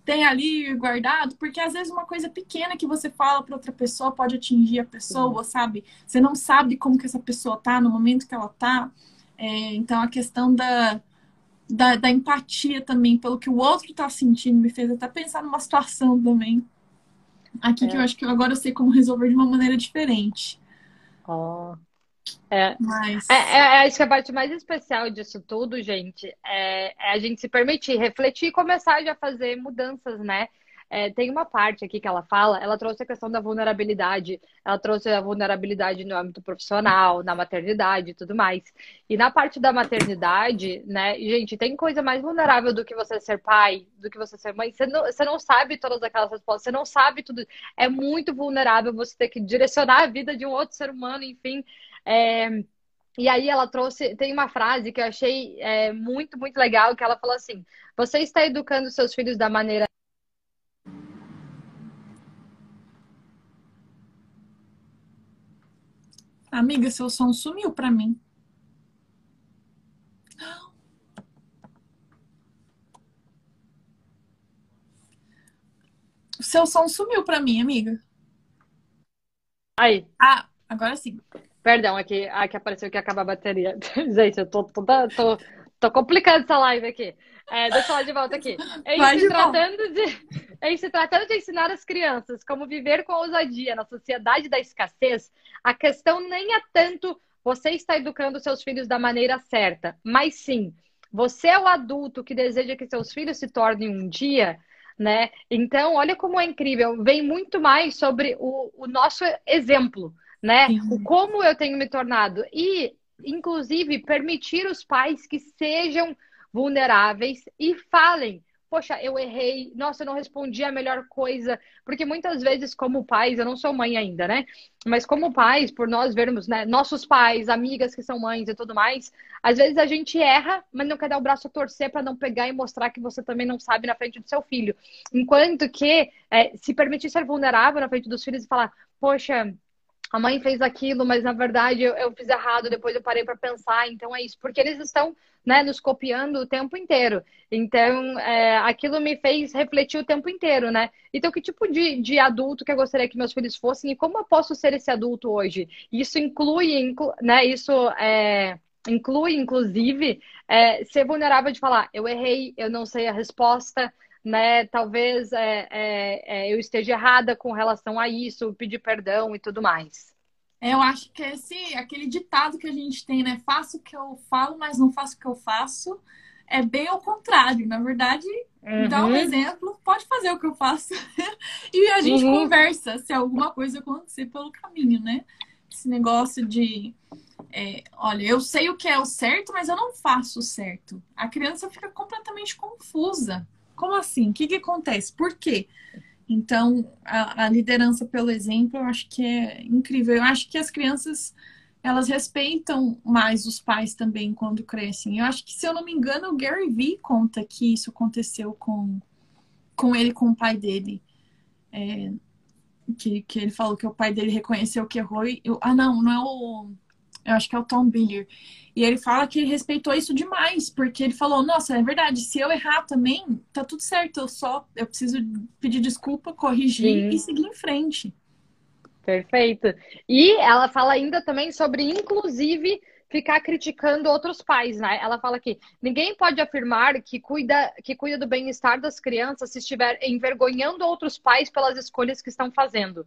tem ali guardado, porque às vezes uma coisa pequena que você fala para outra pessoa pode atingir a pessoa, sabe? Você não sabe como que essa pessoa tá no momento que ela tá. É, então a questão da, da, da, empatia também pelo que o outro tá sentindo me fez até pensar numa situação também. Aqui é. que eu acho que agora eu sei como resolver de uma maneira diferente. Oh, é. Mas... É, é, é, acho que a parte mais especial disso tudo, gente, é, é, a gente se permitir refletir e começar já a fazer mudanças, né? É, tem uma parte aqui que ela fala, ela trouxe a questão da vulnerabilidade, ela trouxe a vulnerabilidade no âmbito profissional, na maternidade e tudo mais. E na parte da maternidade, né, gente, tem coisa mais vulnerável do que você ser pai, do que você ser mãe. Você não, você não sabe todas aquelas respostas, você não sabe tudo. É muito vulnerável você ter que direcionar a vida de um outro ser humano, enfim. É, e aí ela trouxe, tem uma frase que eu achei é, muito, muito legal, que ela falou assim: você está educando seus filhos da maneira. Amiga, seu som sumiu para mim. Seu som sumiu para mim, amiga. Aí. Ah, agora sim. Perdão, aqui, aqui apareceu que acaba a bateria. *laughs* Gente, eu tô, tô, tô, tô complicando essa live aqui. É, deixa eu falar de volta aqui. Em se, tratando de, em se tratando de ensinar as crianças como viver com ousadia na sociedade da escassez, a questão nem é tanto você está educando seus filhos da maneira certa, mas sim, você é o adulto que deseja que seus filhos se tornem um dia, né? Então, olha como é incrível. Vem muito mais sobre o, o nosso exemplo né? O como eu tenho me tornado. E, inclusive, permitir os pais que sejam vulneráveis e falem. Poxa, eu errei. Nossa, eu não respondi a melhor coisa. Porque muitas vezes, como pais, eu não sou mãe ainda, né? Mas como pais, por nós vermos, né, nossos pais, amigas que são mães e tudo mais, às vezes a gente erra, mas não quer dar o braço a torcer para não pegar e mostrar que você também não sabe na frente do seu filho. Enquanto que é, se permitir ser vulnerável na frente dos filhos e falar, poxa, a mãe fez aquilo, mas na verdade eu, eu fiz errado, depois eu parei para pensar, então é isso, porque eles estão né, nos copiando o tempo inteiro. Então, é, aquilo me fez refletir o tempo inteiro, né? Então, que tipo de, de adulto que eu gostaria que meus filhos fossem e como eu posso ser esse adulto hoje? Isso inclui, inclu, né? Isso é, inclui, inclusive, é, ser vulnerável de falar, eu errei, eu não sei a resposta, né? Talvez é, é, é, eu esteja errada com relação a isso, pedir perdão e tudo mais. Eu acho que esse aquele ditado que a gente tem, né? Faço o que eu falo, mas não faço o que eu faço. É bem ao contrário. Na verdade, uhum. dá um exemplo, pode fazer o que eu faço. *laughs* e a gente uhum. conversa se alguma coisa acontecer pelo caminho, né? Esse negócio de é, olha, eu sei o que é o certo, mas eu não faço o certo. A criança fica completamente confusa. Como assim? O que, que acontece? Por quê? Então, a, a, liderança pelo exemplo, eu acho que é incrível. Eu acho que as crianças, elas respeitam mais os pais também quando crescem. Eu acho que, se eu não me engano, o Gary Vee conta que isso aconteceu com, com ele, com o pai dele. É, que, que ele falou que o pai dele reconheceu que errou. E, eu, ah, não, não é o eu acho que é o Tom Billier. E ele fala que ele respeitou isso demais, porque ele falou: Nossa, é verdade, se eu errar também, tá tudo certo, eu só eu preciso pedir desculpa, corrigir Sim. e seguir em frente. Perfeito. E ela fala ainda também sobre, inclusive, ficar criticando outros pais, né? Ela fala que ninguém pode afirmar que cuida, que cuida do bem-estar das crianças se estiver envergonhando outros pais pelas escolhas que estão fazendo.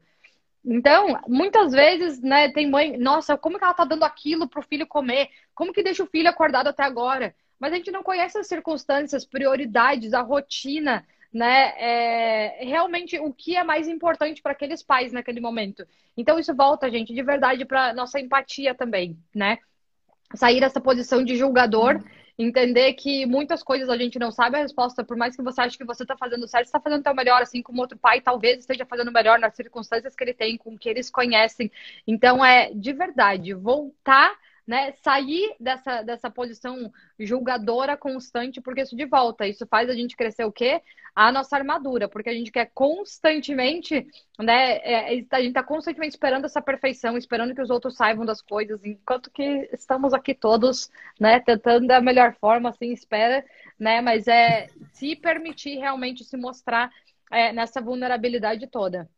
Então, muitas vezes, né, tem mãe, nossa, como que ela tá dando aquilo pro filho comer? Como que deixa o filho acordado até agora? Mas a gente não conhece as circunstâncias, prioridades, a rotina, né? É, realmente o que é mais importante para aqueles pais naquele momento. Então, isso volta, gente, de verdade para nossa empatia também, né? Sair dessa posição de julgador. Entender que muitas coisas a gente não sabe a resposta, por mais que você ache que você está fazendo certo, está fazendo o melhor, assim como outro pai talvez esteja fazendo melhor nas circunstâncias que ele tem, com que eles conhecem. Então é de verdade voltar né, sair dessa, dessa posição julgadora constante, porque isso de volta, isso faz a gente crescer o quê? A nossa armadura, porque a gente quer constantemente, né, é, a gente está constantemente esperando essa perfeição, esperando que os outros saibam das coisas, enquanto que estamos aqui todos, né, tentando da melhor forma, assim, espera, né, mas é se permitir realmente se mostrar é, nessa vulnerabilidade toda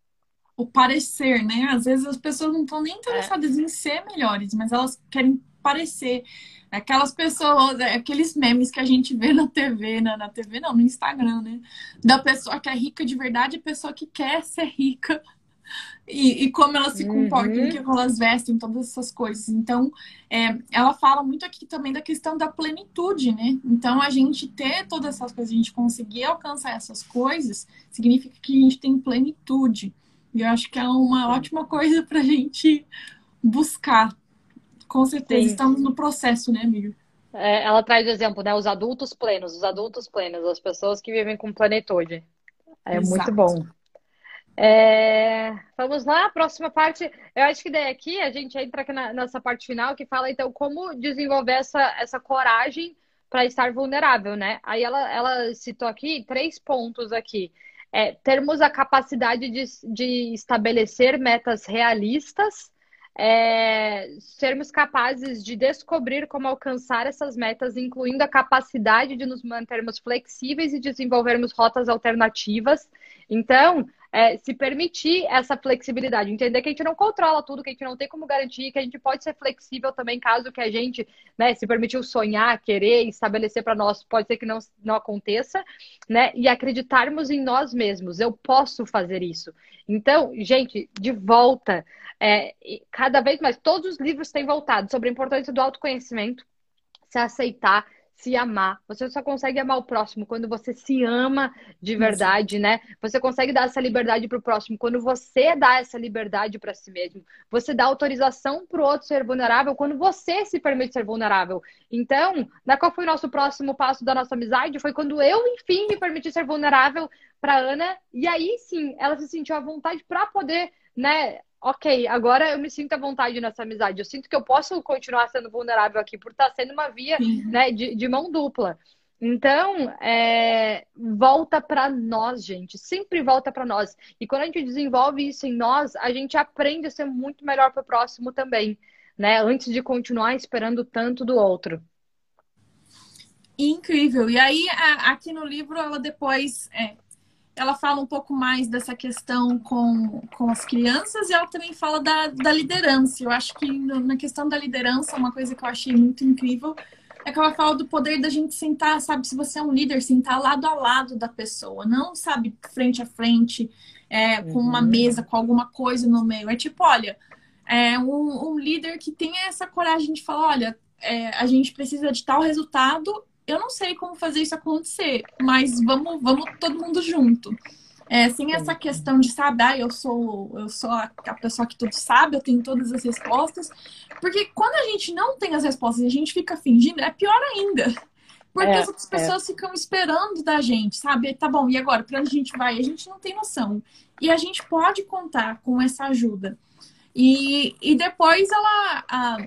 o parecer, né? Às vezes as pessoas não estão nem interessadas é. em ser melhores, mas elas querem parecer. Aquelas pessoas, é, aqueles memes que a gente vê na TV, na, na TV não, no Instagram, né? Da pessoa que é rica de verdade e pessoa que quer ser rica. E, e como elas se comportam, uhum. como elas vestem, todas essas coisas. Então, é, ela fala muito aqui também da questão da plenitude, né? Então, a gente ter todas essas coisas, a gente conseguir alcançar essas coisas, significa que a gente tem plenitude. E eu acho que é uma ótima coisa para a gente buscar. Com certeza, Sim. estamos no processo, né, amiga? É, ela traz o exemplo, né? Os adultos plenos, os adultos plenos, as pessoas que vivem com plenitude. É Exato. muito bom. É, vamos lá, próxima parte. Eu acho que daí aqui a gente entra aqui na, nessa parte final que fala então como desenvolver essa, essa coragem para estar vulnerável, né? Aí ela, ela citou aqui três pontos aqui é, termos a capacidade de, de estabelecer metas realistas, é, sermos capazes de descobrir como alcançar essas metas, incluindo a capacidade de nos mantermos flexíveis e desenvolvermos rotas alternativas. Então, é, se permitir essa flexibilidade, entender que a gente não controla tudo, que a gente não tem como garantir, que a gente pode ser flexível também, caso que a gente né, se permitiu sonhar, querer, estabelecer para nós, pode ser que não, não aconteça, né? E acreditarmos em nós mesmos, eu posso fazer isso. Então, gente, de volta, é, cada vez mais, todos os livros têm voltado sobre a importância do autoconhecimento, se aceitar, se amar. Você só consegue amar o próximo quando você se ama de verdade, Isso. né? Você consegue dar essa liberdade para o próximo quando você dá essa liberdade para si mesmo. Você dá autorização para o outro ser vulnerável quando você se permite ser vulnerável. Então, né, qual foi o nosso próximo passo da nossa amizade? Foi quando eu, enfim, me permiti ser vulnerável para Ana. E aí sim, ela se sentiu à vontade para poder, né? Ok, agora eu me sinto à vontade nessa amizade. Eu sinto que eu posso continuar sendo vulnerável aqui por estar sendo uma via né, de, de mão dupla. Então, é, volta para nós, gente. Sempre volta para nós. E quando a gente desenvolve isso em nós, a gente aprende a ser muito melhor para o próximo também, né? Antes de continuar esperando tanto do outro. Incrível. E aí, aqui no livro, ela depois é, ela fala um pouco mais dessa questão com, com as crianças e ela também fala da, da liderança. Eu acho que na questão da liderança, uma coisa que eu achei muito incrível é que ela fala do poder da gente sentar, sabe? Se você é um líder, sentar lado a lado da pessoa, não, sabe, frente a frente, é, com uma uhum. mesa, com alguma coisa no meio. É tipo, olha, é um, um líder que tenha essa coragem de falar, olha, é, a gente precisa de tal resultado eu não sei como fazer isso acontecer, mas vamos, vamos todo mundo junto. É, sem essa questão de saber, ah, eu sou, eu sou a, a, pessoa que tudo sabe, eu tenho todas as respostas. Porque quando a gente não tem as respostas e a gente fica fingindo, é pior ainda. Porque é, as outras é. pessoas ficam esperando da gente, sabe? Tá bom, e agora? Pra onde a gente vai? A gente não tem noção. E a gente pode contar com essa ajuda. E, e depois ela. A,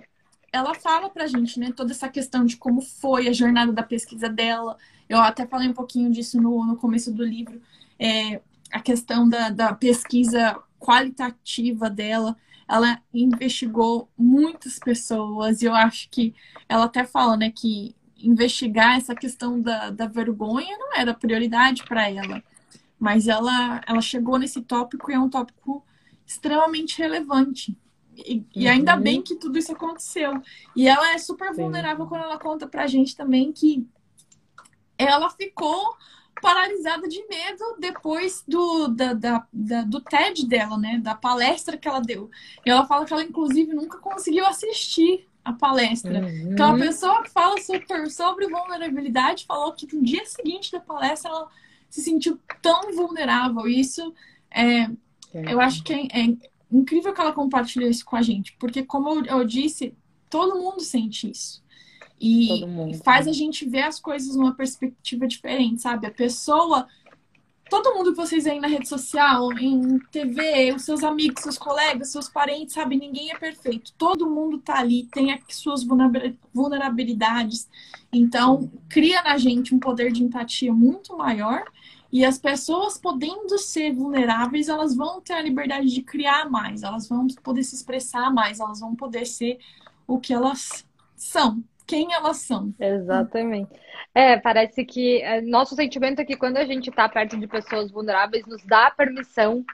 ela fala pra gente, né, toda essa questão de como foi a jornada da pesquisa dela. Eu até falei um pouquinho disso no, no começo do livro. É, a questão da, da pesquisa qualitativa dela. Ela investigou muitas pessoas e eu acho que ela até fala, né, que investigar essa questão da, da vergonha não era prioridade para ela. Mas ela, ela chegou nesse tópico e é um tópico extremamente relevante. E, e, ainda uhum. bem que tudo isso aconteceu. E ela é super vulnerável Sim. quando ela conta pra gente também que ela ficou paralisada de medo depois do, da, da, da, do TED dela, né? Da palestra que ela deu. E ela fala que ela, inclusive, nunca conseguiu assistir a palestra. Uhum. Então, a pessoa que fala super sobre vulnerabilidade falou que no dia seguinte da palestra ela se sentiu tão vulnerável. E isso é, é. eu acho que é, é incrível que ela compartilhou isso com a gente, porque como eu, eu disse, todo mundo sente isso. E faz a gente ver as coisas numa perspectiva diferente, sabe? A pessoa, todo mundo que vocês veem na rede social, em TV, os seus amigos, seus colegas, seus parentes, sabe? Ninguém é perfeito. Todo mundo tá ali, tem as suas vulnerabilidades. Então, cria na gente um poder de empatia muito maior e as pessoas podendo ser vulneráveis, elas vão ter a liberdade de criar mais, elas vão poder se expressar mais, elas vão poder ser o que elas são, quem elas são. Exatamente. É, parece que é, nosso sentimento é que quando a gente está perto de pessoas vulneráveis, nos dá a permissão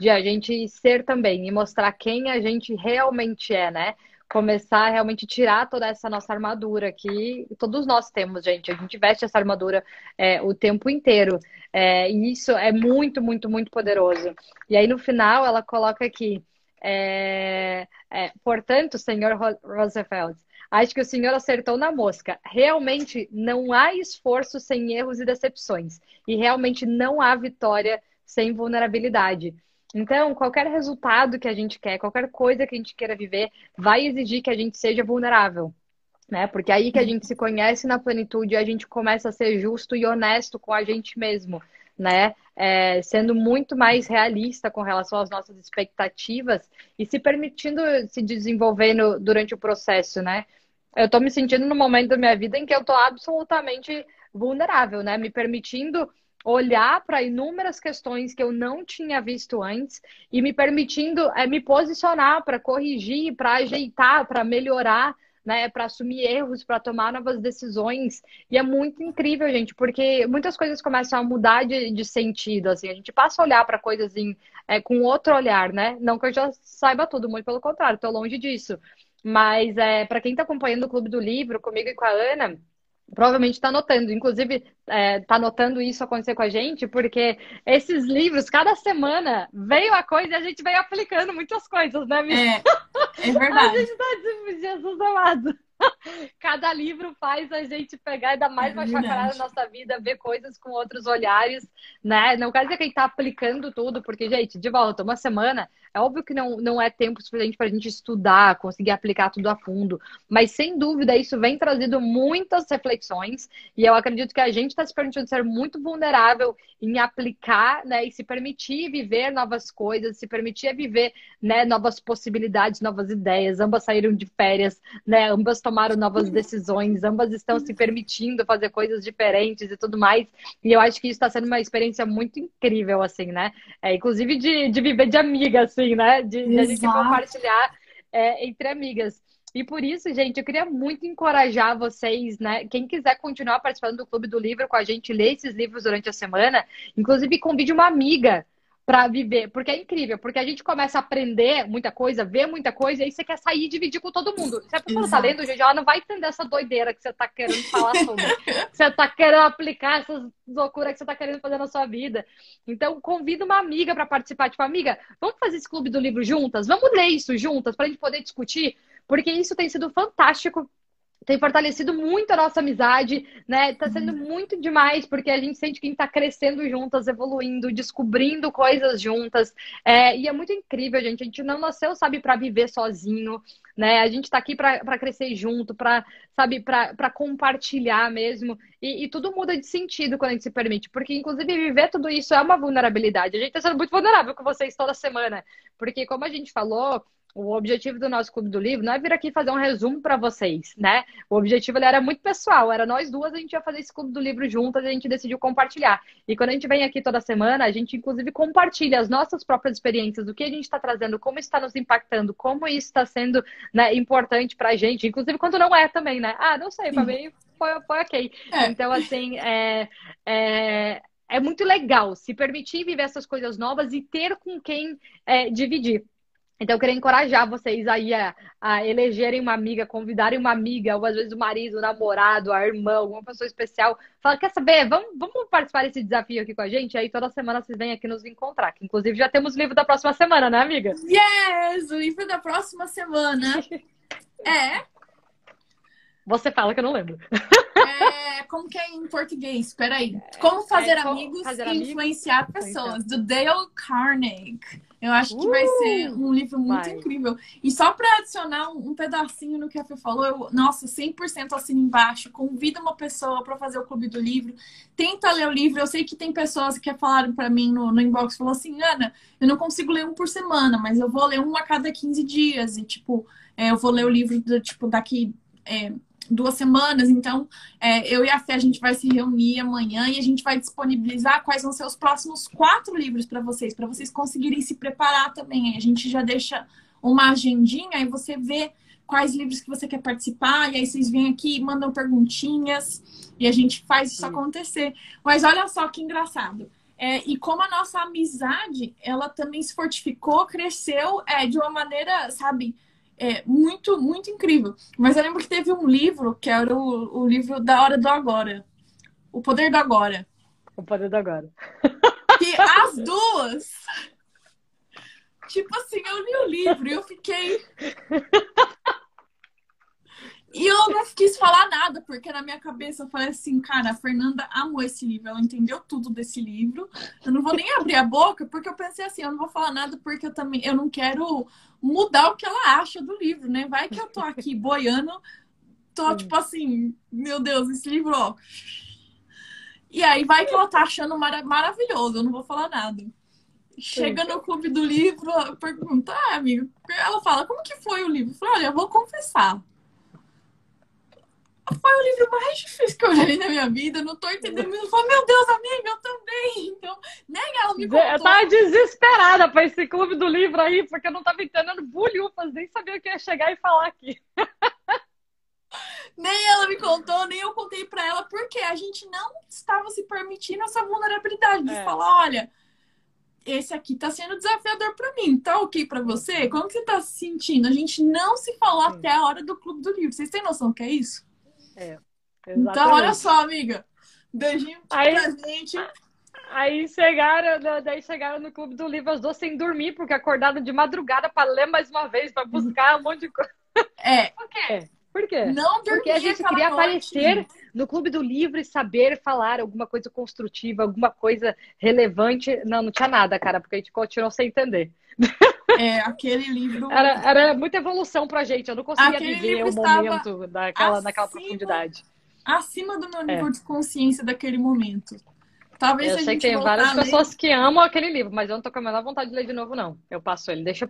de a gente ser também e mostrar quem a gente realmente é, né? Começar a realmente tirar toda essa nossa armadura que todos nós temos, gente. A gente veste essa armadura é, o tempo inteiro. É, e isso é muito, muito, muito poderoso. E aí no final ela coloca aqui. É, é portanto, senhor Roosevelt, acho que o senhor acertou na mosca. Realmente não há esforço sem erros e decepções. E realmente não há vitória sem vulnerabilidade. Então, qualquer resultado que a gente quer, qualquer coisa que a gente queira viver, vai exigir que a gente seja vulnerável. Né? Porque é aí que a gente se conhece na plenitude a gente começa a ser justo e honesto com a gente mesmo, né? É, sendo muito mais realista com relação às nossas expectativas e se permitindo se desenvolver no, durante o processo, né? Eu estou me sentindo no momento da minha vida em que eu estou absolutamente vulnerável, né? Me permitindo olhar para inúmeras questões que eu não tinha visto antes e me permitindo é, me posicionar para corrigir, para ajeitar, para melhorar, né, para assumir erros, para tomar novas decisões. E é muito incrível, gente, porque muitas coisas começam a mudar de, de sentido, assim, a gente passa a olhar para coisas em, é, com outro olhar, né? Não que eu já saiba tudo, muito pelo contrário, estou longe disso. Mas é, para quem está acompanhando o Clube do Livro, comigo e com a Ana, provavelmente está notando, inclusive está é, tá notando isso acontecer com a gente, porque esses livros, cada semana veio a coisa e a gente veio aplicando muitas coisas, né, Miss? É, é *laughs* verdade. a gente tá tipo, Jesus amado. *laughs* Cada livro faz a gente pegar e dar mais é uma chacoalhada na nossa vida, ver coisas com outros olhares, né? Não quer dizer que a gente tá aplicando tudo, porque, gente, de volta, uma semana, é óbvio que não, não é tempo suficiente para a gente estudar, conseguir aplicar tudo a fundo, mas sem dúvida isso vem trazendo muitas reflexões e eu acredito que a gente está se permitindo ser muito vulnerável em aplicar, né? E se permitir viver novas coisas, se permitir viver, né? Novas possibilidades, novas ideias. Ambas saíram de férias, né? Ambas tomaram novas decisões, ambas estão se permitindo fazer coisas diferentes e tudo mais. E eu acho que isso está sendo uma experiência muito incrível, assim, né? É, inclusive de, de viver de amiga, assim, né? De, de a gente compartilhar é, entre amigas. E por isso, gente, eu queria muito encorajar vocês, né? Quem quiser continuar participando do Clube do Livro com a gente, ler esses livros durante a semana, inclusive convide uma amiga para viver, porque é incrível, porque a gente começa a aprender muita coisa, ver muita coisa, e aí você quer sair e dividir com todo mundo. Se a pessoa está lendo, gente, ela não vai entender essa doideira que você está querendo falar sobre, *laughs* você está querendo aplicar essas loucuras que você está querendo fazer na sua vida. Então, convida uma amiga para participar, tipo, amiga, vamos fazer esse clube do livro juntas? Vamos ler isso juntas para a gente poder discutir? Porque isso tem sido fantástico tem fortalecido muito a nossa amizade, né? Tá sendo uhum. muito demais, porque a gente sente que a gente tá crescendo juntas, evoluindo, descobrindo coisas juntas. É, e é muito incrível, gente. A gente não nasceu, sabe, para viver sozinho, né? A gente tá aqui para crescer junto, para sabe, para compartilhar mesmo. E, e, tudo muda de sentido quando a gente se permite, porque, inclusive, viver tudo isso é uma vulnerabilidade. A gente tá sendo muito vulnerável com vocês toda semana, porque, como a gente falou, o objetivo do nosso Clube do Livro não é vir aqui fazer um resumo para vocês, né? O objetivo era muito pessoal, era nós duas, a gente ia fazer esse Clube do Livro juntas, a gente decidiu compartilhar. E quando a gente vem aqui toda semana, a gente inclusive compartilha as nossas próprias experiências, o que a gente está trazendo, como está nos impactando, como isso está sendo né, importante para a gente, inclusive quando não é também, né? Ah, não sei, para mim foi, foi ok. É. Então, assim, é, é, é muito legal se permitir viver essas coisas novas e ter com quem é, dividir. Então, eu queria encorajar vocês aí a, a, elegerem uma amiga, convidarem uma amiga, ou às vezes o marido, o namorado, a irmã, alguma pessoa especial. Fala, quer saber? Vamos, vamos participar desse desafio aqui com a gente? Aí toda semana vocês vêm aqui nos encontrar. Que, inclusive, já temos o livro da próxima semana, né, amiga? Yes! O livro da próxima semana *laughs* é. Você fala que eu não lembro. É, como que é em português? Peraí. Como fazer é, como amigos fazer e influenciar pessoas, do Dale Carnegie. Eu acho que uh, vai ser uh! um livro muito vai. incrível. E só para adicionar um, pedacinho no que a Fê falou, eu, nossa, 100% assino embaixo. Convida uma pessoa para fazer o clube do livro. Tenta ler o livro. Eu sei que tem pessoas que falaram para mim no, no inbox, falou assim, Ana, eu não consigo ler um por semana, mas eu vou ler um a cada 15 dias. E, tipo, é, eu vou ler o livro, do, tipo, daqui... É, duas semanas. Então, é, eu e a Fê, a gente vai se reunir amanhã e a gente vai disponibilizar quais vão ser os próximos quatro livros para vocês, para vocês conseguirem se preparar também. A gente já deixa uma agendinha, aí você vê quais livros que você quer participar, e aí vocês vêm aqui e mandam perguntinhas, e a gente faz isso acontecer. Mas olha só que engraçado. É, e como a nossa amizade, ela também se fortificou, cresceu é, de uma maneira, sabe, é, muito, muito incrível. Mas eu lembro que teve um livro, que era o, o livro da Hora do Agora. O Poder do Agora. O Poder do Agora. *laughs* Que as duas. Tipo assim, eu li o livro e eu fiquei. E eu não quis falar nada, porque na minha cabeça eu falei assim, cara, a Fernanda amou esse livro, ela entendeu tudo desse livro. Eu não vou nem abrir a boca, porque eu pensei assim, eu não vou falar nada porque eu também eu não quero mudar o que ela acha do livro, né? Vai que eu tô aqui boiando, tô tipo assim, meu Deus, esse livro, ó. E aí vai que ela tá achando mar maravilhoso, eu não vou falar nada. Chega no clube do livro, pergunta, ah, amigo, ela fala, como que foi o livro? Eu falei, olha, eu vou confessar foi o livro mais difícil que eu já li na minha vida. Eu não tô entendendo. Eu falo, meu Deus, amiga, eu também. Então, nem ela me contou. Eu tava desesperada pra esse clube do livro aí, porque eu não tava entendendo bulhufas, nem sabia o que ia chegar e falar aqui. *laughs* nem ela me contou, nem eu contei pra ela, porque a gente não estava se permitindo essa vulnerabilidade de é. falar, olha, esse aqui tá sendo desafiador para mim, tá ok para você? Como que você tá se sentindo? A gente não se falou Sim. até a hora do clube do livro. Vocês têm noção do que é isso? É. Então, olha só, amiga. Beijinho aí, pra gente. Aí chegaram, daí chegaram no clube do livro as duas sem dormir, porque acordaram de madrugada para ler mais uma vez, para buscar um monte de coisa. *laughs* É. Por quê? Por quê? Não Porque a gente queria noite. aparecer no Clube do Livro e saber falar alguma coisa construtiva, alguma coisa relevante. Não, não tinha nada, cara, porque a gente continuou sem entender. *laughs* É, aquele livro. Era, era muita evolução pra gente. Eu não conseguia aquele viver o momento daquela, acima, naquela profundidade. Acima do meu nível é. de consciência daquele momento. Talvez eu sei que tem várias ler- pessoas que amam aquele livro, mas eu não tô com a menor vontade de ler de novo, não. Eu passo ele, deixa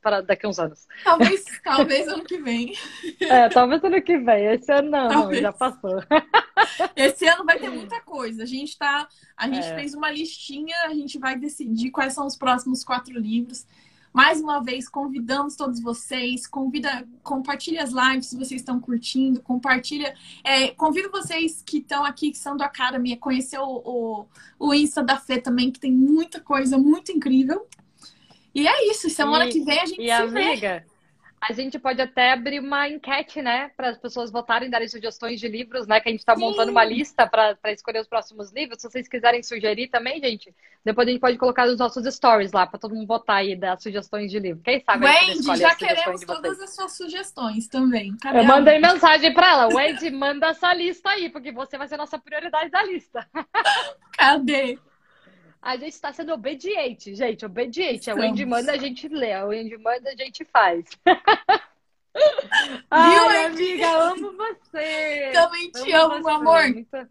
para daqui uns anos. Talvez, talvez ano que vem. *laughs* É, talvez ano que vem. Esse ano não, não, Talvez. já passou. *laughs* Esse ano vai ter muita coisa. A gente tá, a gente É. fez uma listinha, a gente vai decidir quais são os próximos quatro livros. Mais uma vez, convidamos todos vocês, convida, compartilha as lives se vocês estão curtindo, compartilha. É, convido vocês que estão aqui, que são do Academy, a conhecer o, o, o Insta da Fê também, que tem muita coisa muito incrível. E é isso, semana E- que vem a gente E se vê. A gente pode até abrir uma enquete, né, para as pessoas votarem, darem sugestões de livros, né, que a gente está montando uma lista para escolher os próximos livros. Se vocês quiserem sugerir também, gente, depois a gente pode colocar nos nossos stories lá para todo mundo votar aí, dar sugestões de livro. Quem sabe Wendy, já queremos todas as suas sugestões também. Cadê Eu a mandei mensagem para ela, *laughs* Wendy, manda essa lista aí, porque você vai ser a nossa prioridade da lista. Cadê? A gente está sendo obediente, gente, obediente. A Estamos. Wendy manda, a gente lê. A Wendy manda, a gente faz. *laughs* Ai, amiga, amo você. Também te Amo amo, você. amor. Muito,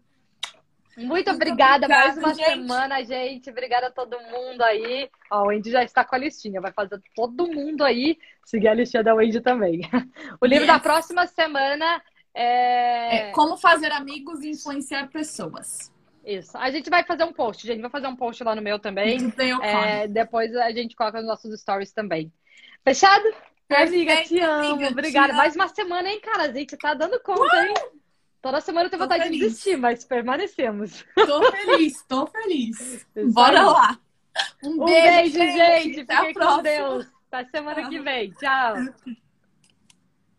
muito obrigada. obrigada, Mais uma gente. semana, gente. Obrigada a todo mundo aí. Ó, o Wendy já está com a listinha. Vai fazer todo mundo aí seguir a listinha da Wendy também. *laughs* O livro Yes. da próxima semana é... É, como fazer amigos e influenciar pessoas. Isso. A gente vai fazer um post, gente. Vai fazer um post lá no meu também. É, depois a gente coloca nos nossos stories também. Fechado? amiga, te Perfeito, amo. amiga, te Obrigada. amo. Mais uma semana, hein, cara? A gente tá dando conta, hein? Toda semana eu tenho Tô vontade de feliz. desistir, mas permanecemos. Tô feliz, tô feliz. Bora lá. Um beijo, gente. Até a Fiquem com próxima. Deus. Até semana que vem. Tchau.